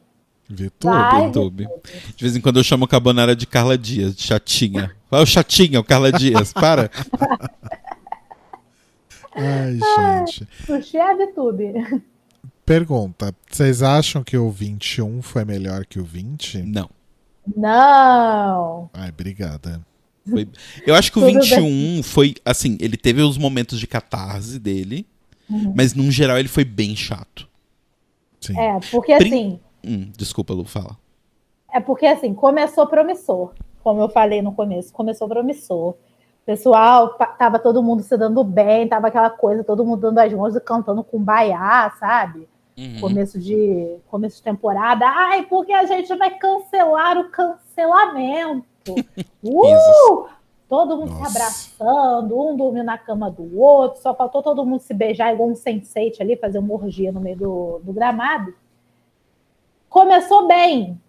Vitube. Vai, Vitube. De vez em quando eu chamo o Carbonara de Carla Dias, de chatinha. Fala o chatinha, o Carla Dias, para. Ai, gente. Sushi é Vitube. Pergunta: vocês acham que o 21 foi melhor que o 20? Não. Não. Ai, obrigada. Foi- Eu acho que o Tudo 21 foi, assim, ele teve os momentos de catarse dele, Uhum. mas num geral ele foi bem chato. Sim. É, porque Prin- assim, Hum, desculpa, Lu, fala. É porque assim, começou promissor, como eu falei no começo, começou promissor. Pessoal, tava todo mundo se dando bem, tava aquela coisa, todo mundo dando as mãos e cantando com baiá, sabe? Uhum. Começo de começo de temporada. Ai, porque a gente vai cancelar o cancelamento. Uh! Todo mundo Nossa. se abraçando, um dormindo na cama do outro, só faltou todo mundo se beijar igual um sense ali, fazer uma orgia no meio do, do gramado. Começou bem,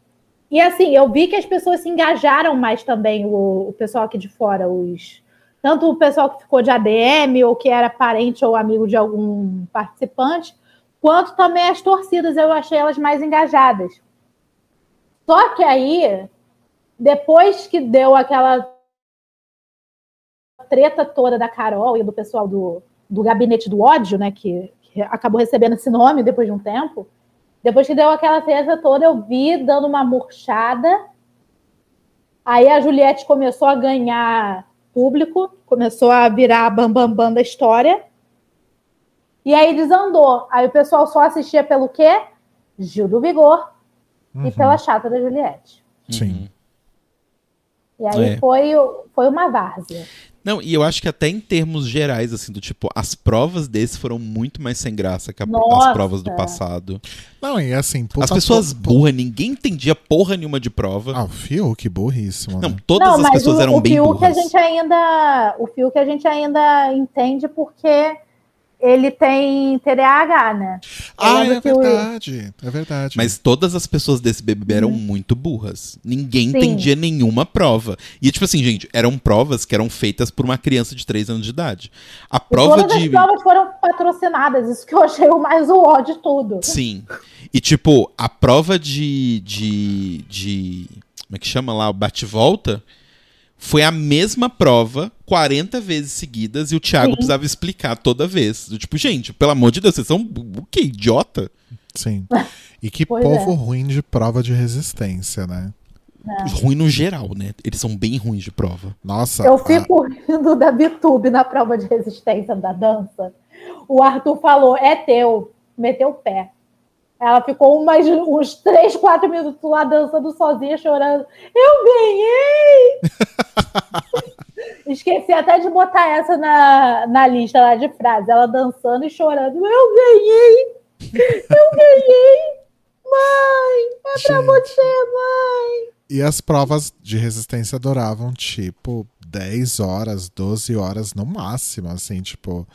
e assim, eu vi que as pessoas se engajaram mais também, o, o pessoal aqui de fora, os tanto o pessoal que ficou de ADM ou que era parente ou amigo de algum participante, quanto também as torcidas, eu achei elas mais engajadas. Só que aí, depois que deu aquela treta toda da Carol e do pessoal do, do gabinete do ódio, né, que, que acabou recebendo esse nome depois de um tempo, depois que deu aquela treta toda, eu vi dando uma murchada. Aí a Juliette começou a ganhar público, começou a virar a bambambam bam, bam da história. E aí desandou. Aí o pessoal só assistia pelo quê? Gil do Vigor e Uhum. pela chata da Juliette. Sim. E aí É. foi, foi uma várzea. Não, e eu acho que até em termos gerais, assim, do tipo, as provas desse foram muito mais sem graça que a- as provas do passado. Não, e assim, puta As pessoas po- burras, ninguém entendia porra nenhuma de prova. Ah, o Fiuk, burríssimo. Não, né? todas Não, as pessoas o, eram o bem Fiuk a burras. gente ainda, o Fiuk a gente ainda entende porque ele tem TDAH, né? Eu Ah, é que o- verdade. É verdade. Mas todas as pessoas desse BBB eram muito burras. Ninguém Uhum. Sim. entendia nenhuma prova. E, tipo assim, gente, eram provas que eram feitas por uma criança de 3 anos de idade. A E prova todas de. as provas foram patrocinadas, isso que eu achei o mais o ó de tudo. Sim. E, tipo, a prova de. de. de. Como é que chama lá? O bate-volta. Foi a mesma prova 40 vezes seguidas e o Thiago Sim. precisava explicar toda vez. Do Tipo, gente, pelo amor de Deus, vocês são o quê? Idiota? Sim. E que Pois povo é. ruim de prova de resistência, né? Ruim no geral, né? Eles são bem ruins de prova. Nossa. Eu a- fico rindo da Bitube na prova de resistência da dança. O Arthur falou, é teu, meteu o pé. Ela ficou umas, uns 3, 4 minutos lá dançando sozinha, chorando. Eu ganhei! Esqueci até de botar essa na, na lista lá de frases. Ela dançando e chorando. Eu ganhei! Eu ganhei! Mãe! É pra Gente. você, mãe! E as provas de resistência duravam, tipo, 10 horas, 12 horas no máximo, assim, tipo...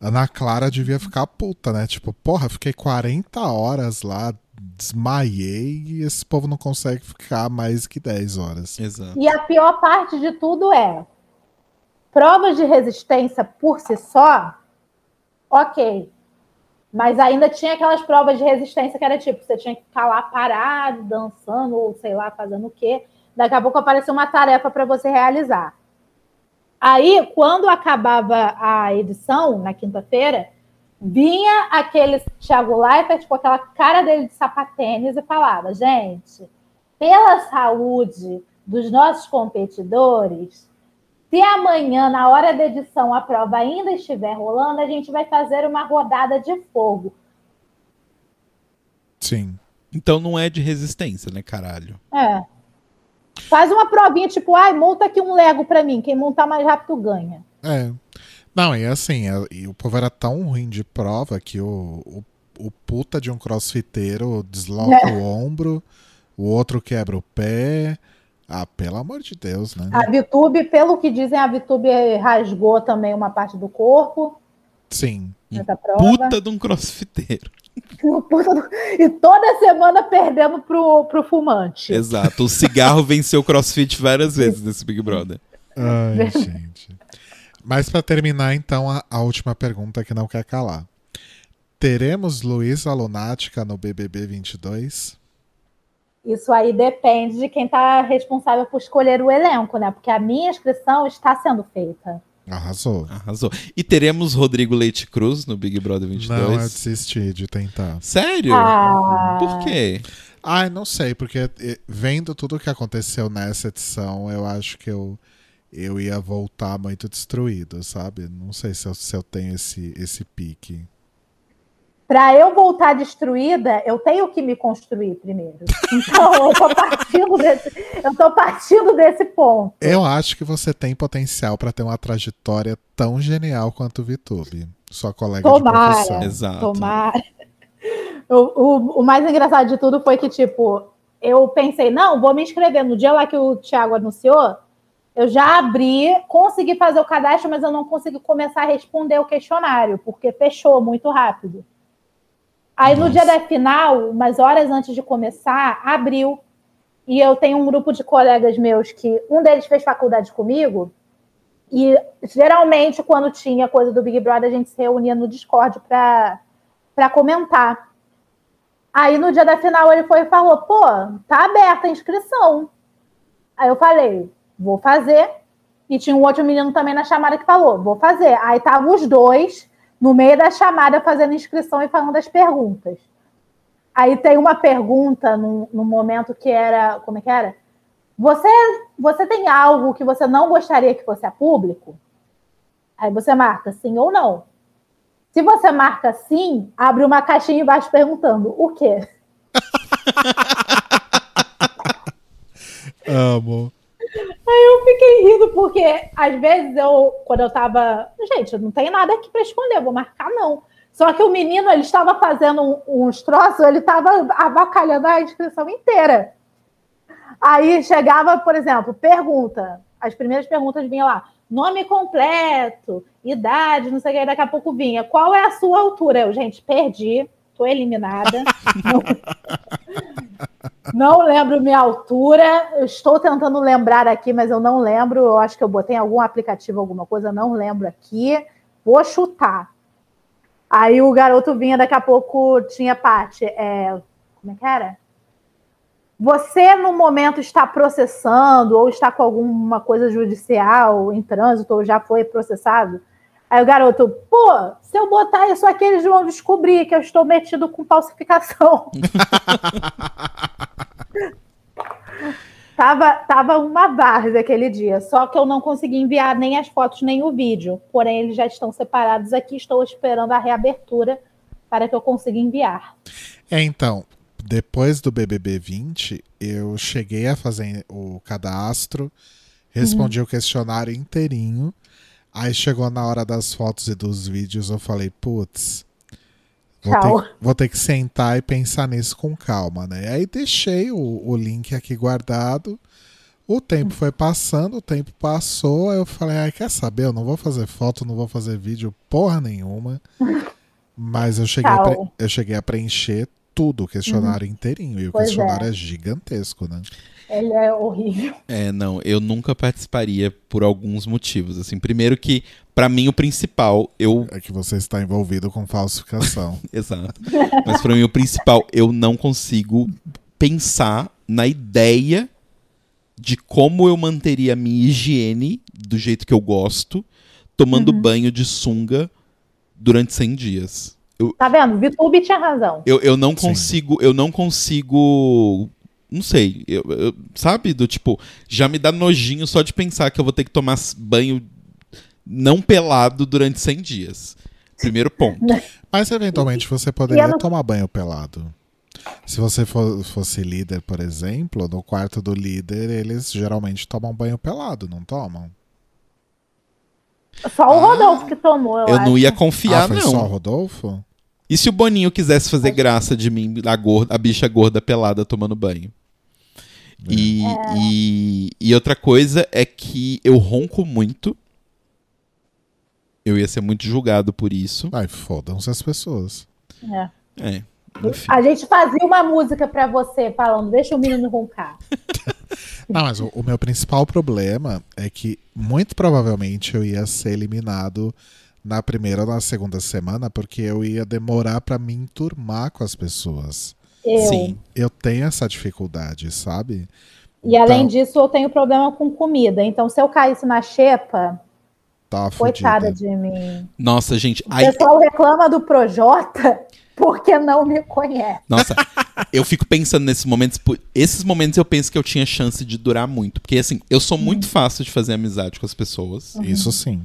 A Ana Clara devia ficar puta, né? Tipo, porra, fiquei 40 horas lá, desmaiei e esse povo não consegue ficar mais que 10 horas. Exato. E a pior parte de tudo é provas de resistência por si só, ok. Mas ainda tinha aquelas provas de resistência que era tipo, você tinha que ficar lá parado, dançando, ou sei lá, fazendo o quê. Daqui a pouco apareceu uma tarefa para você realizar. Aí, quando acabava a edição, na quinta-feira, vinha aquele Thiago Leifert com aquela cara dele de sapatênis e falava, gente, pela saúde dos nossos competidores, se amanhã, na hora da edição, a prova ainda estiver rolando, a gente vai fazer uma rodada de fogo. Sim. Então não é de resistência, né, caralho? É. Faz uma provinha, tipo, ai, monta aqui um Lego pra mim. Quem montar mais rápido ganha. É. Não, e assim, é- e o povo era tão ruim de prova que o, o, o puta de um crossfiteiro desloca o ombro, o outro quebra o pé. Ah, pelo amor de Deus, né? A Vitube, pelo que dizem, a Vitube rasgou também uma parte do corpo Sim. nessa prova. Puta de um crossfiteiro. E toda semana perdendo pro, pro fumante. Exato. O cigarro venceu o crossfit várias vezes nesse Big Brother. Ai, gente. Mas pra terminar, então, a, a última pergunta que não quer calar. Teremos Luísa Lunática no BBB 22? Isso aí depende de quem está responsável por escolher o elenco, né? Porque a minha inscrição está sendo feita. Arrasou. Arrasou. E teremos Rodrigo Leite Cruz no Big Brother 22? Não, eu desisti de tentar. Sério? Ah, Por quê? Ai, não sei, porque eh, vendo tudo o que aconteceu nessa edição, eu acho que eu, eu ia voltar muito destruído, sabe? Não sei se eu, se eu tenho esse, esse pique. Pra eu voltar destruída, eu tenho que me construir primeiro. Então, eu tô partindo desse, eu tô partindo desse ponto. Eu acho que você tem potencial pra ter uma trajetória tão genial quanto o VTube, sua colega de Tomara. profissão. Exato. Tomara. O, o, o mais engraçado de tudo foi que, tipo, eu pensei, não, vou me inscrever. No dia lá que o Thiago anunciou, eu já abri, consegui fazer o cadastro, mas eu não consegui começar a responder o questionário, porque fechou muito rápido. Aí no Nossa. dia da final, umas horas antes de começar, abriu. E eu tenho um grupo de colegas meus que um deles fez faculdade comigo. E geralmente, quando tinha coisa do Big Brother, a gente se reunia no Discord para comentar. Aí no dia da final ele foi e falou: pô, tá aberta a inscrição. Aí eu falei: vou fazer. E tinha um outro menino também na chamada que falou: vou fazer. Aí estavam os dois no meio da chamada fazendo inscrição e falando das perguntas. Aí tem uma pergunta no, momento que era. Como é que era? Você, você tem algo que você não gostaria que fosse a público? Aí você marca sim ou não. Se você marca sim, abre uma caixinha embaixo perguntando o quê? Amo. Eu fiquei rindo porque às vezes eu, quando eu tava, gente, não tenho nada aqui para esconder, vou marcar não. Só que o menino, ele estava fazendo uns troços, ele estava abacalhando a inscrição inteira. Aí chegava, por exemplo, pergunta. As primeiras perguntas vinham lá: nome completo, idade, não sei o que. Aí daqui a pouco vinha: qual é a sua altura? Eu, gente, perdi, tô eliminada. Não, não lembro minha altura. Eu estou tentando lembrar aqui, mas eu não lembro. Eu acho que eu botei algum aplicativo, alguma coisa, não lembro aqui. Vou chutar. Aí o garoto vinha, daqui a pouco tinha parte. É, como é que era? Você, no momento, está processando ou está com alguma coisa judicial em trânsito ou já foi processado? Aí o garoto, pô, se eu botar isso aqui, eles vão descobrir que eu estou metido com falsificação. tava, tava uma várzea aquele dia, só que eu não consegui enviar nem as fotos nem o vídeo. Porém, eles já estão separados aqui, estou esperando a reabertura para que eu consiga enviar. É, então, depois do BBB 20, eu cheguei a fazer o cadastro, respondi o questionário inteirinho. Aí chegou na hora das fotos e dos vídeos, eu falei, putz, vou ter, vou ter que sentar e pensar nisso com calma, né? Aí deixei o, o link aqui guardado. O tempo foi passando, o tempo passou, aí eu falei, ai, quer saber? Eu não vou fazer foto, não vou fazer vídeo porra nenhuma. Mas eu cheguei, a, eu cheguei a preencher tudo, o questionário inteirinho. E o Pois questionário é. é gigantesco, né? Ele é horrível. É, não, eu nunca participaria por alguns motivos. Assim, primeiro que, pra mim, o principal, eu. É que você está envolvido com falsificação. Exato. Mas pra mim, o principal, eu não consigo pensar na ideia de como eu manteria a minha higiene do jeito que eu gosto, tomando banho de sunga durante 100 dias. Tá vendo? Vitube tinha razão. Eu, eu não Sim. consigo, eu não consigo. Não sei, eu, eu- sabe? Do tipo, já me dá nojinho só de pensar que eu vou ter que tomar banho não pelado durante 100 dias. Primeiro ponto. Mas eventualmente você poderia não- tomar banho pelado. Se você fo- fosse líder, por exemplo, no quarto do líder, eles geralmente tomam banho pelado, não tomam? Só o Rodolfo que tomou, eu, Eu não ia confiar, ah, foi não. só o Rodolfo? E se o Boninho quisesse fazer graça de mim, a, gorda, a bicha gorda pelada tomando banho? E, e, e outra coisa é que eu ronco muito. Eu ia ser muito julgado por isso. Ai, fodam-se as pessoas. É. É. Enfim. A gente fazia uma música pra você falando, deixa o menino roncar. Não, mas o, o meu principal problema é que muito provavelmente eu ia ser eliminado na primeira ou na segunda semana, porque eu ia demorar pra me enturmar com as pessoas. Eu. Sim. Eu tenho essa dificuldade, sabe? E além Então- disso, eu tenho problema com comida. Então, se eu caísse na xepa, Tá coitada de mim. Nossa, gente. O Aí, pessoal reclama do Projota porque não me conhece. nossa, eu fico pensando nesses momentos. por- Esses momentos eu penso que eu tinha chance de durar muito. Porque, assim, eu sou muito fácil de fazer amizade com as pessoas. Isso sim.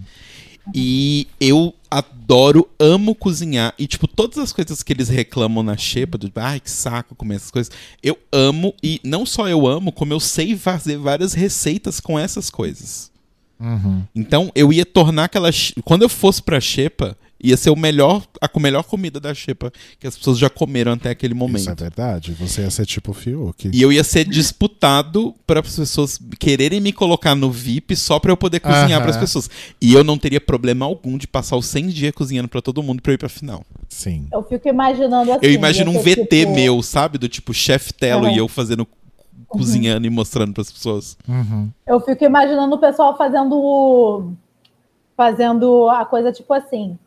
E eu adoro, amo cozinhar. E, tipo, todas as coisas que eles reclamam na xepa, do ai, que saco comer essas coisas, eu amo. E não só eu amo, como eu sei fazer várias receitas com essas coisas. Uhum. Então, eu ia tornar aquela. Quando eu fosse pra xepa, ia ser o melhor, a melhor comida da xepa que as pessoas já comeram até aquele Isso é momento. verdade. Você ia ser tipo o Fiuk. E eu ia ser disputado para as pessoas quererem me colocar no VIP só para eu poder cozinhar para as pessoas. E eu não teria problema algum de passar os 100 dias cozinhando para todo mundo para eu ir pra final. Sim. Eu fico imaginando assim. Eu imagino um VT tipo- meu, sabe? Do tipo chef Telo e eu fazendo cozinhando e mostrando para as pessoas. Uhum. Eu fico imaginando o pessoal fazendo fazendo a coisa tipo assim.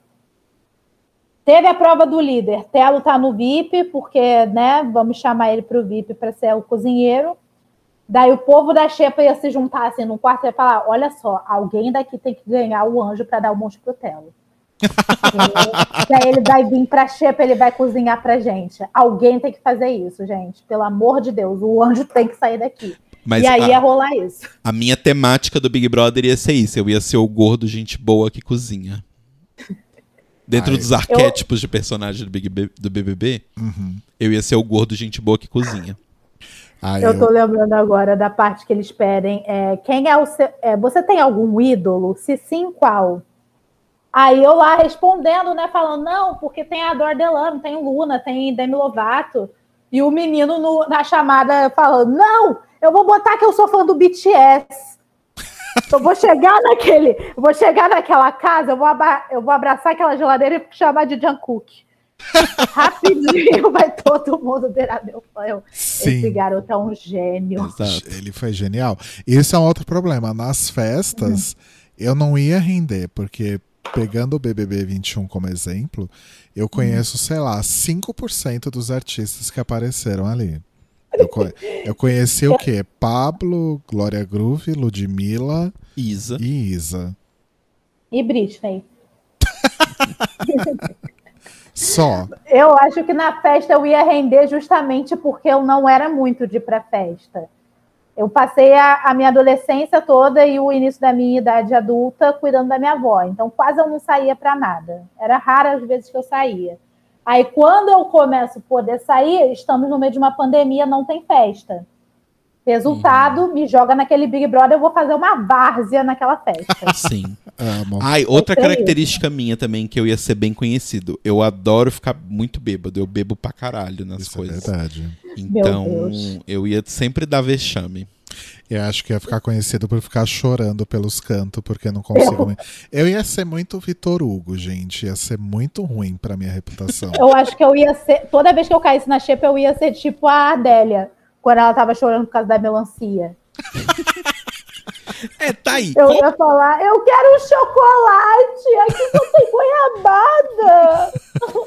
Teve a prova do líder. Telo tá no VIP, porque, né, vamos chamar ele para o VIP para ser o cozinheiro. Daí o povo da Xepa ia se juntar assim no quarto e ia falar: olha só, alguém daqui tem que ganhar o anjo para dar o monte pro Telo. E Daí ele vai vir pra Xepa, ele vai cozinhar pra gente. Alguém tem que fazer isso, gente. Pelo amor de Deus, o anjo tem que sair daqui. Mas e aí a, ia rolar isso. a minha temática do Big Brother ia ser isso. Eu ia ser o gordo, gente boa que cozinha. Dentro Ai. dos arquétipos de personagem do, Big B- do BBB, Uhum. eu ia ser o gordo, gente boa que cozinha. Ah, Eu eu, tô lembrando agora da parte que eles pedem. É, quem é o seu. é, você tem algum ídolo? Se sim, qual? Aí eu lá respondendo, né? Falando, não, porque tem a Dor Delano, tem o Luna, tem Demi Lovato. E o menino no- na chamada falando, não, eu vou botar que eu sou fã do BTS. Eu vou chegar naquele, vou chegar naquela casa, eu vou, eu vou abraçar aquela geladeira e chamar de Jungkook. Rapidinho vai todo mundo virar meu fã. Eu, Esse garoto é um gênio. Exato. Ele foi genial. Isso é um outro problema. Nas festas, eu não ia render, porque pegando o BBB 21 como exemplo, eu conheço, sei lá, 5% dos artistas que apareceram ali. Eu, co- eu conheci o quê? Pablo, Glória Groove, Ludmilla Isa. e Isa. E Britney. Só. Eu acho que na festa eu ia render justamente porque eu não era muito de ir pra festa. Eu passei a, a minha adolescência toda e o início da minha idade adulta cuidando da minha avó. Então quase eu não saía para nada. Era rara as vezes que eu saía. Aí quando eu começo a poder sair, estamos no meio de uma pandemia, não tem festa. Resultado, me joga naquele Big Brother, eu vou fazer uma várzea naquela festa. Sim. Amo. Ai, outra É isso. característica minha também que eu ia ser bem conhecido. Eu adoro ficar muito bêbado. Eu bebo pra caralho nas Isso coisas. é verdade. Então, Deus. eu ia sempre dar vexame. Eu acho que ia ficar conhecido por ficar chorando pelos cantos, porque não consigo. Eu ia ser muito Vitor Hugo, gente. Ia ser muito ruim pra minha reputação. Eu acho que eu ia ser. Toda vez que eu caísse na xepa, eu ia ser tipo a Adélia, quando ela tava chorando por causa da melancia. É, tá aí. Eu ia falar, eu quero um chocolate, aqui só tem goiabada.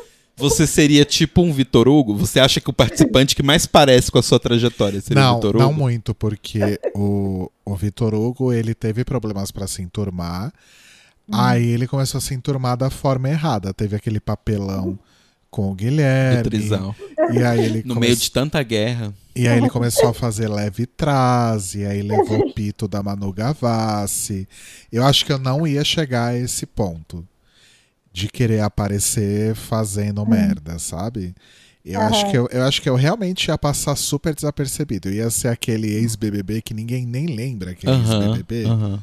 Você seria tipo um Vitor Hugo? Você acha que o participante que mais parece com a sua trajetória seria o Não, Vitor Hugo? não muito, porque o, o Vitor Hugo ele teve problemas pra se enturmar. Aí ele começou a se enturmar da forma errada. Teve aquele papelão com o Do Guilherme. trisal. E aí ele No come- meio de tanta guerra. E aí ele começou a fazer leve trás, e aí levou o pito da Manu Gavassi. Eu acho que eu não ia chegar a esse ponto de querer aparecer fazendo merda, sabe? Eu, Aham. acho que eu, eu acho que eu realmente ia passar super desapercebido. Eu ia ser aquele ex-BBB que ninguém nem lembra que é Aham, ex-BBB. aham.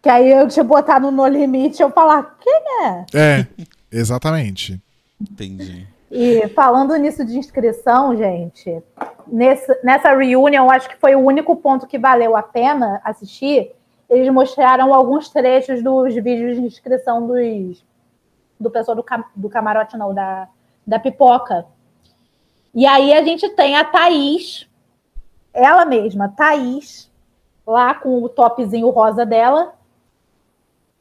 Que aí eu te botar no No Limite, eu falar, quem é? É, exatamente. Entendi. E falando nisso de inscrição, gente, nesse, nessa reunião, eu acho que foi o único ponto que valeu a pena assistir. Eles mostraram alguns trechos dos vídeos de inscrição dos, do pessoal do, cam- do camarote, não, da, da pipoca. E aí a gente tem a Thaís, ela mesma, Thaís, lá com o topzinho rosa dela,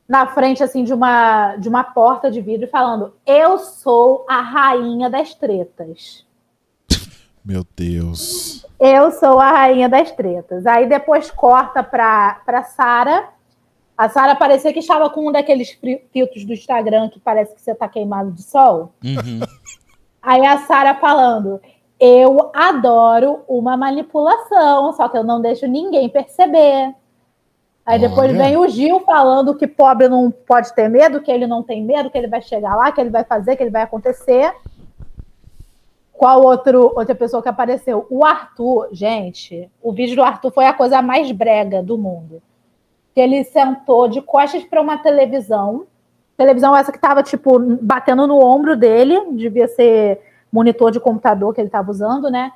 na frente assim de uma de uma porta de vidro falando: "Eu sou a rainha das tretas. Meu Deus. Eu sou a rainha das tretas". Aí depois corta para para Sara. A Sara parecia que estava com um daqueles filtros do Instagram que parece que você tá queimado de sol. Uhum. Aí a Sara falando: Eu adoro uma manipulação, só que eu não deixo ninguém perceber. Aí depois Olha. vem o Gil falando que pobre não pode ter medo, que ele não tem medo, que ele vai chegar lá, que ele vai fazer, que ele vai acontecer. Qual outro, outra pessoa que apareceu? O Arthur, gente. O vídeo do Arthur foi a coisa mais brega do mundo. Que ele sentou de costas para uma televisão. Televisão essa que estava tipo batendo no ombro dele, devia ser monitor de computador que ele estava usando, né?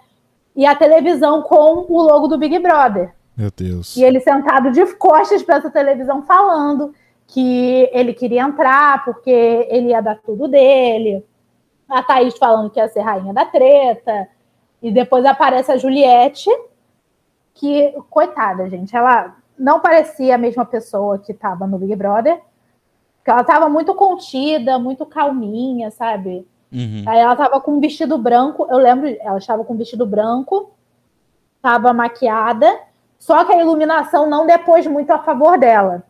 E a televisão com o logo do Big Brother. Meu Deus. E ele sentado de costas para essa televisão falando que ele queria entrar porque ele ia dar tudo dele. A Thaís falando que ia ser rainha da treta. E depois aparece a Juliette, que, coitada, gente, ela não parecia a mesma pessoa que estava no Big Brother. Porque ela estava muito contida, muito calminha, sabe? Uhum. Aí ela tava com um vestido branco, eu lembro, ela estava com um vestido branco, tava maquiada, só que a iluminação não depôs muito a favor dela.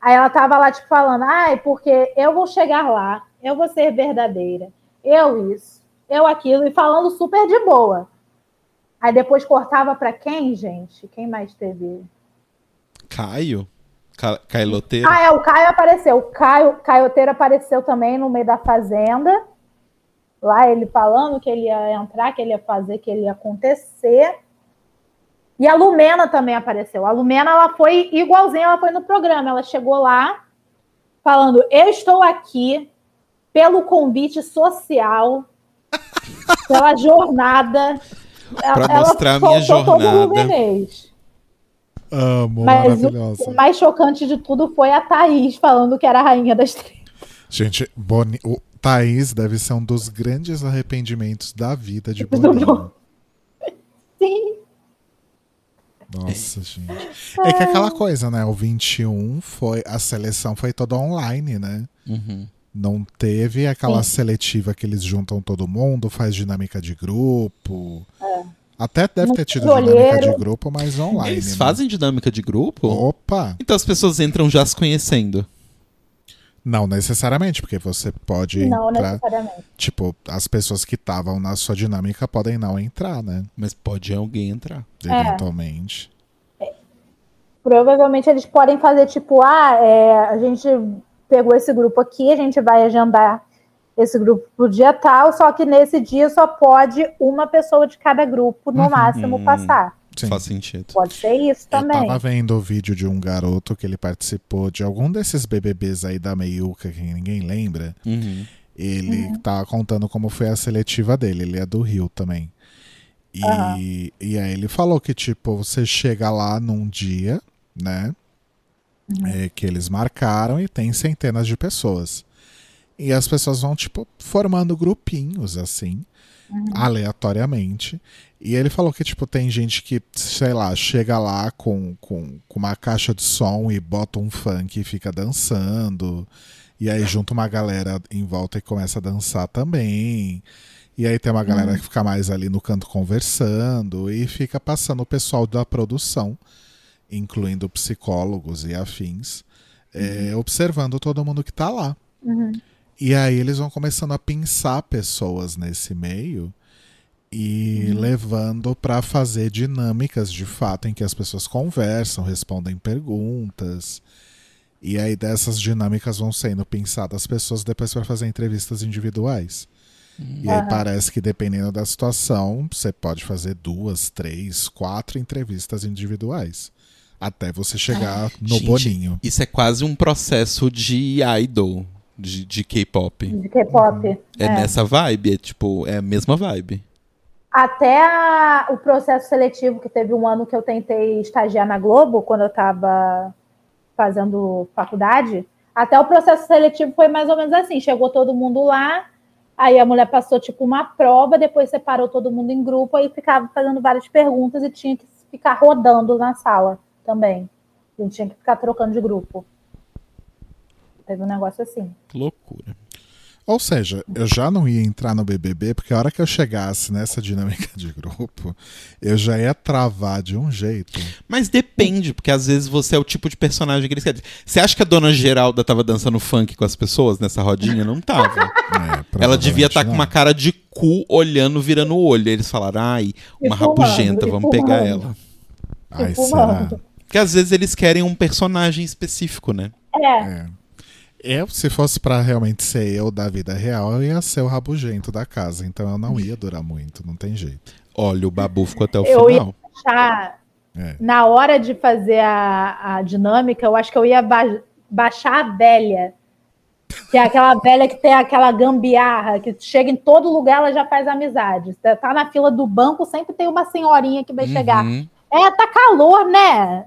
Aí ela tava lá, tipo, falando, ai, porque eu vou chegar lá, eu vou ser verdadeira, eu isso, eu aquilo, e falando super de boa. Aí depois cortava pra quem, gente? Quem mais teve? Caio? Ca Cailoteiro? Ah, é, o Caio apareceu. O Caio, Caioteiro apareceu também no meio da fazenda. Lá ele falando que ele ia entrar, que ele ia fazer, que ele ia acontecer. E a Lumena também apareceu. A Lumena, ela foi igualzinha, ela foi no programa. Ela chegou lá falando: Eu estou aqui pelo convite social, pela jornada. Pra mostrar a minha soltou todo o jornada. Amo, Mas o, maravilhosa. o mais chocante de tudo foi a Thaís falando que era a rainha das trevas. Gente, Boni... o Thaís deve ser um dos grandes arrependimentos da vida de Do Boninho. Sim. Nossa, gente. É que aquela coisa, né? O 21 foi. A seleção foi toda online, né? Uhum. Não teve aquela Sim. seletiva que eles juntam todo mundo, faz dinâmica de grupo. Até deve ter tido dinâmica de grupo, mas online. Eles né? fazem dinâmica de grupo? Opa! Então as pessoas entram já se conhecendo. Não necessariamente, porque você pode Não entrar. necessariamente. Tipo, as pessoas que estavam na sua dinâmica podem não entrar, né? Mas pode alguém entrar. É. Eventualmente. Provavelmente eles podem fazer tipo, ah, é, a gente pegou esse grupo aqui, a gente vai agendar esse grupo pro dia tal, só que nesse dia só pode uma pessoa de cada grupo, no Uhum. máximo, passar. Sim. Faz sentido. Pode ser isso Eu também. tava vendo o vídeo de um garoto que ele participou de algum desses BBBs aí da Meiuca que ninguém lembra. Uhum. Ele tava contando como foi a seletiva dele. Ele é do Rio também. E, Aham. e aí ele falou que, tipo, você chega lá num dia, né? é, que eles marcaram e tem centenas de pessoas. E as pessoas vão, tipo, formando grupinhos, assim, aleatoriamente. E ele falou que, tipo, tem gente que, sei lá, chega lá com, com, com uma caixa de som e bota um funk e fica dançando. E aí junta uma galera em volta e começa a dançar também. E aí tem uma galera que fica mais ali no canto conversando e fica passando o pessoal da produção, incluindo psicólogos e afins, é, observando todo mundo que tá lá. Uhum. E aí eles vão começando a pensar pessoas nesse meio e levando para fazer dinâmicas de fato em que as pessoas conversam, respondem perguntas. E aí dessas dinâmicas vão sendo pensadas pessoas depois para fazer entrevistas individuais. E aí Aham. parece que dependendo da situação, você pode fazer duas, três, quatro entrevistas individuais. Até você chegar no Gente, boninho. Isso é quase um processo de idol, de, de K-pop. De K-pop. É, É. nessa vibe, é tipo, é a mesma vibe. Até a- o processo seletivo, que teve um ano que eu tentei estagiar na Globo, quando eu estava fazendo faculdade, até o processo seletivo foi mais ou menos assim: chegou todo mundo lá, aí a mulher passou tipo uma prova, depois separou todo mundo em grupo, aí ficava fazendo várias perguntas e tinha que ficar rodando na sala também. A gente tinha que ficar trocando de grupo. Teve um negócio assim. Que loucura. Ou seja, eu já não ia entrar no BBB, porque a hora que eu chegasse nessa dinâmica de grupo, eu já ia travar de um jeito. Mas depende, porque às vezes você é o tipo de personagem que eles querem. Você acha que a dona Geralda tava dançando funk com as pessoas nessa rodinha? Não tava. É, Ela devia estar com não. uma cara de cu olhando, virando o olho. Aí Eles falaram, ai, uma E fumando, rabugenta, e vamos pegar ela. Ai, será? Porque às vezes eles querem um personagem específico, né? É, É. Eu, se fosse pra realmente ser eu da vida real, eu ia ser o rabugento da casa. Então eu não ia durar muito, não tem jeito. Olha, o Babu ficou até o Eu ia- final. achar, É. na hora de fazer a, a dinâmica, eu acho que eu ia ba- baixar a velha. Que é aquela velha que tem aquela gambiarra, que chega em todo lugar, ela já faz amizade. Você tá na fila do banco, sempre tem uma senhorinha que vai chegar. Uhum. É, tá calor, né?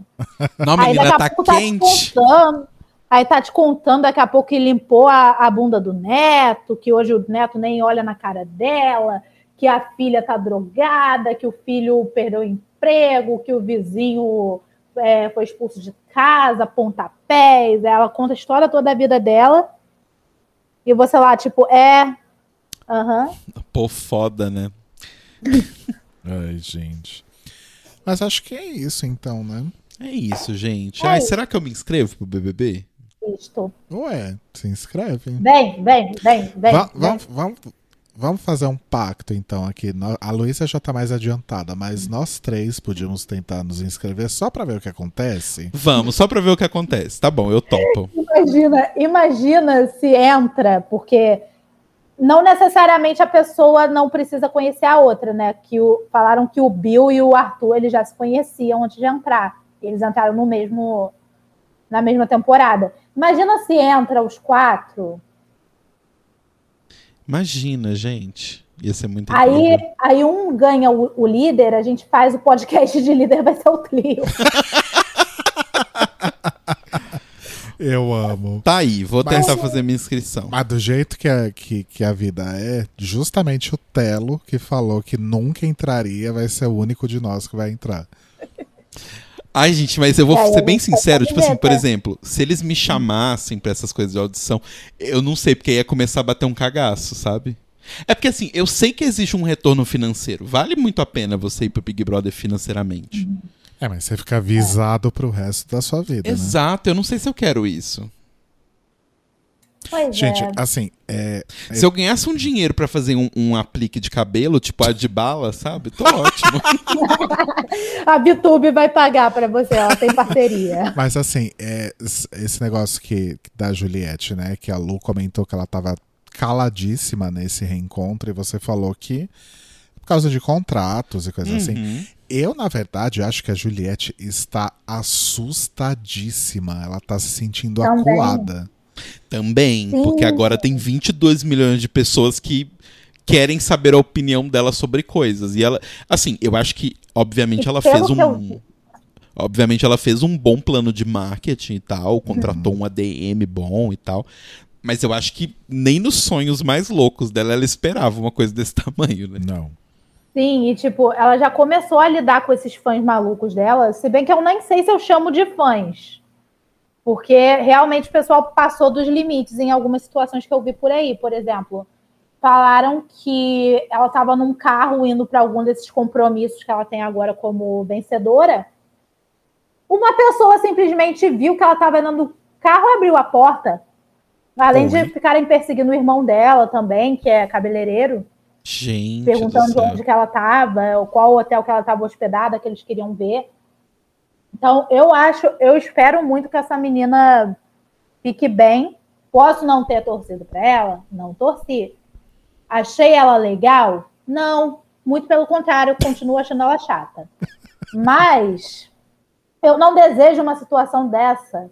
Não, Aí menina, daqui a tá pouco tá te quente. contando. Aí tá te contando daqui a pouco que limpou a, a bunda do neto, que hoje o neto nem olha na cara dela, que a filha tá drogada, que o filho perdeu o emprego, que o vizinho é, foi expulso de casa, pontapés. Ela conta a história toda da vida dela. E você lá, tipo, é. Aham. Pô, foda, né? Ai, gente. Mas acho que é isso então, né? É isso, gente. É Ai, isso. será que eu me inscrevo pro BBB? Isto. Ué, se inscreve. Vem, vem, vem, vem. Va- vem. vamos, vamos, vamos fazer um pacto então aqui. A Luísa já tá mais adiantada, mas nós três podíamos tentar nos inscrever só pra ver o que acontece. Vamos, só pra ver o que acontece. Tá bom, eu topo. Imagina, imagina se entra, porque não necessariamente a pessoa não precisa conhecer a outra, né? Que o, falaram que o Bill e o Arthur eles já se conheciam antes de entrar. Eles entraram no mesmo na mesma temporada. Imagina se entra os quatro. Imagina, gente. Ia ser muito Aí, incrível. aí um ganha o, o líder, a gente faz o podcast de líder, vai ser o trio. Eu amo. Tá aí, vou Mas- tentar fazer minha inscrição. Mas do jeito que a, que, que a vida é, justamente o Telo que falou que nunca entraria vai ser o único de nós que vai entrar. Ai, gente, mas eu vou É, ser bem sincero. Tipo assim, por exemplo, se eles me chamassem pra essas coisas de audição, eu não sei, porque aí ia começar a bater um cagaço, sabe? É porque assim, eu sei que existe um retorno financeiro. Vale muito a pena você ir pro Big Brother financeiramente. É, mas você fica avisado pro resto da sua vida, né? Exato, eu não sei se eu quero isso. Pois Gente, é. assim, é, Se eu ganhasse um dinheiro pra fazer um, um aplique de cabelo, tipo a de bala, sabe? Tô ótimo. A Bitube vai pagar para você, ela tem parceria. Mas assim, é, esse negócio que da Juliette, né? Que a Lu comentou que ela tava caladíssima nesse reencontro e você falou que por causa de contratos e coisas assim. Uhum. Eu, na verdade, acho que a Juliette está assustadíssima. Ela tá se sentindo Também. acuada. Também, Sim. porque agora tem 22 milhões de pessoas que querem saber a opinião dela sobre coisas. E ela, assim, eu acho que, obviamente, E ela fez eu um. vi- Obviamente, ela fez um bom plano de marketing e tal, Uhum. contratou um ADM bom e tal. Mas eu acho que nem nos sonhos mais loucos dela ela esperava uma coisa desse tamanho, né? Não. Sim, e tipo, ela já começou a lidar com esses fãs malucos dela, se bem que eu nem sei se eu chamo de fãs. Porque realmente o pessoal passou dos limites em algumas situações que eu vi por aí. Por exemplo, falaram que ela estava num carro indo para algum desses compromissos que ela tem agora como vencedora. Uma pessoa simplesmente viu que ela estava dentro do carro e abriu a porta. Além Oi. de ficarem perseguindo o irmão dela também, que é cabeleireiro Gente. perguntando onde que ela estava, qual hotel que ela estava hospedada, que eles queriam ver. Então, eu acho, eu espero muito que essa menina fique bem. Posso não ter torcido para ela? Não torci. Achei ela legal? Não. Muito pelo contrário, eu continuo achando ela chata. Mas eu não desejo uma situação dessa.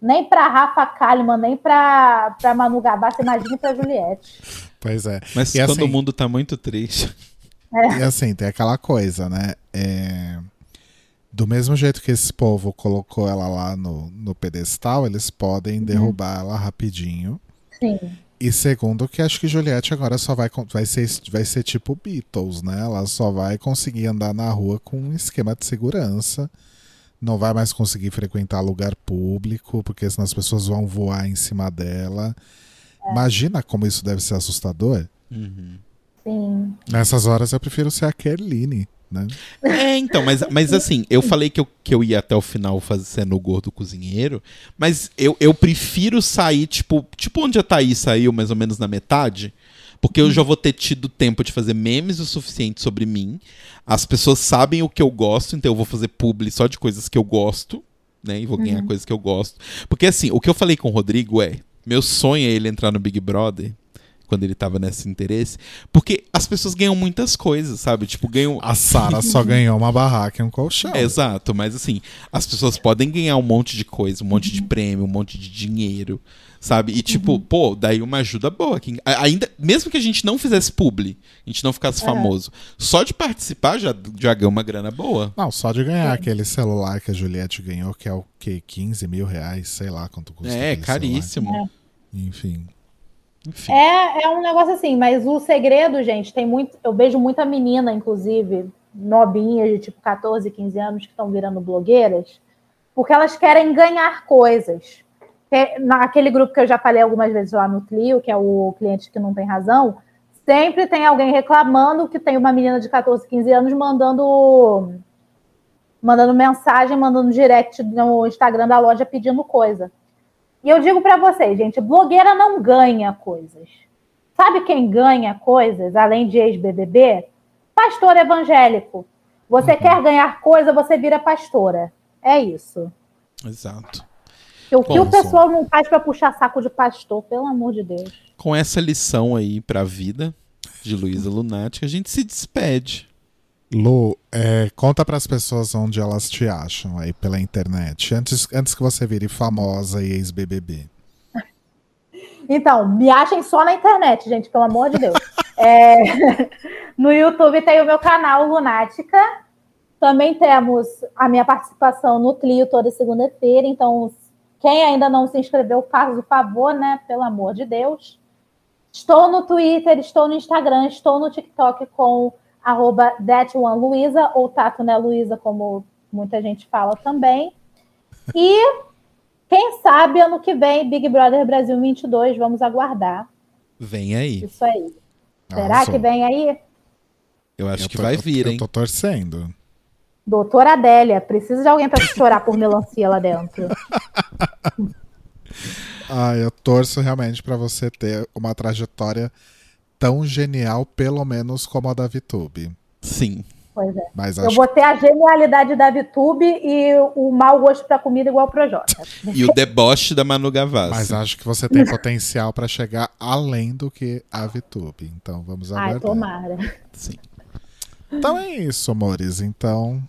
Nem para Rafa Kalimann, nem para Manu Gavassi, imagine para Juliette. Pois é. Mas E quando assim- o mundo tá muito triste. E assim, tem aquela coisa, né? É, Do mesmo jeito que esse povo colocou ela lá no, no pedestal, eles podem derrubar ela rapidinho. Sim. E segundo, que acho que Juliette agora só vai, vai, ser, vai ser tipo Beatles, né? Ela só vai conseguir andar na rua com um esquema de segurança. Não vai mais conseguir frequentar lugar público, porque senão as pessoas vão voar em cima dela. Imagina como isso deve ser assustador. Uhum. Sim. Nessas horas eu prefiro ser a Kerline, né? É, então, mas, mas assim, eu falei que eu, que eu ia até o final fazendo o gordo cozinheiro, mas eu, eu prefiro sair, tipo, tipo onde a Thaís saiu, mais ou menos na metade, porque eu já vou ter tido tempo de fazer memes o suficiente sobre mim. As pessoas sabem o que eu gosto, então eu vou fazer publi só de coisas que eu gosto, né? E vou ganhar coisas que eu gosto. Porque assim, o que eu falei com o Rodrigo é: meu sonho é ele entrar no Big Brother. Quando ele tava nesse interesse. Porque as pessoas ganham muitas coisas, sabe? Tipo, ganham. A Sara só ganhou uma barraca e um colchão. É, Exato, mas assim, as pessoas podem ganhar um monte de coisa, um monte de prêmio, um monte de dinheiro, sabe? E tipo, pô, daí uma ajuda boa. A- ainda, mesmo que a gente não fizesse publi, a gente não ficasse famoso, só de participar já, já ganha uma grana boa. Não, só de ganhar aquele celular que a Juliette ganhou, que é o quê? 15 mil reais, sei lá quanto custa. É, caríssimo. celular. Enfim. É, é um negócio assim, mas o segredo, gente, tem muito. Eu vejo muita menina, inclusive, nobinhas de tipo 14, 15 anos, que estão virando blogueiras, porque elas querem ganhar coisas. Naquele grupo que eu já falei algumas vezes lá no Clio, que é o cliente que não tem razão, sempre tem alguém reclamando que tem uma menina de 14, 15 anos mandando mandando mensagem, mandando direct no Instagram da loja pedindo coisa. E eu digo para vocês, gente, blogueira não ganha coisas. Sabe quem ganha coisas, além de ex-BBB? Pastor evangélico. Você quer ganhar coisa, você vira pastora. É isso. Exato. Porque o que Bom, o pessoal não faz para puxar saco de pastor, pelo amor de Deus. Com essa lição aí pra vida de Luísa Lunática, a gente se despede. Lu, é, conta pras pessoas onde elas te acham aí pela internet, antes, antes que você vire famosa e ex-BBB. Então, me achem só na internet, gente, pelo amor de Deus. É, no YouTube tem o meu canal Lunática. Também temos a minha participação no Clio toda segunda-feira. Então, quem ainda não se inscreveu, faz o favor, né? Pelo amor de Deus. Estou no Twitter, estou no Instagram, estou no TikTok com arroba ThatOneLuiza, ou Tato né, Luiza, como muita gente fala também. E quem sabe ano que vem, Big Brother Brasil 22, vamos aguardar. Vem aí. Isso aí. Será Arrasou. que vem aí? Eu acho Eu que tô- vai eu- vir, hein? Eu tô torcendo. Doutora Adélia, precisa de alguém para chorar por melancia lá dentro. Ah, eu torço realmente pra você ter uma trajetória tão genial, pelo menos como a da VTube. Sim. Pois é. Mas Eu acho vou ter a genialidade da VTube e o mau gosto para comida igual pro Jota. E o deboche da Manu Gavassi. Mas acho que você tem potencial pra chegar além do que a VTube. Então vamos Ai, aguardar. tomara. Sim. Então é isso, amores. Então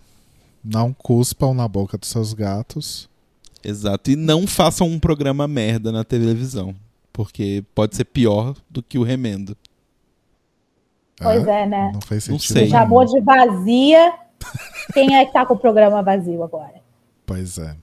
não cuspam na boca dos seus gatos. Exato. E não façam um programa merda na televisão. Porque pode ser pior do que o remendo. Pois Hã? é, né? Não fez Não sentido. sei. nenhum. Chamou de vazia. Quem é que tá com o programa vazio agora? Pois é.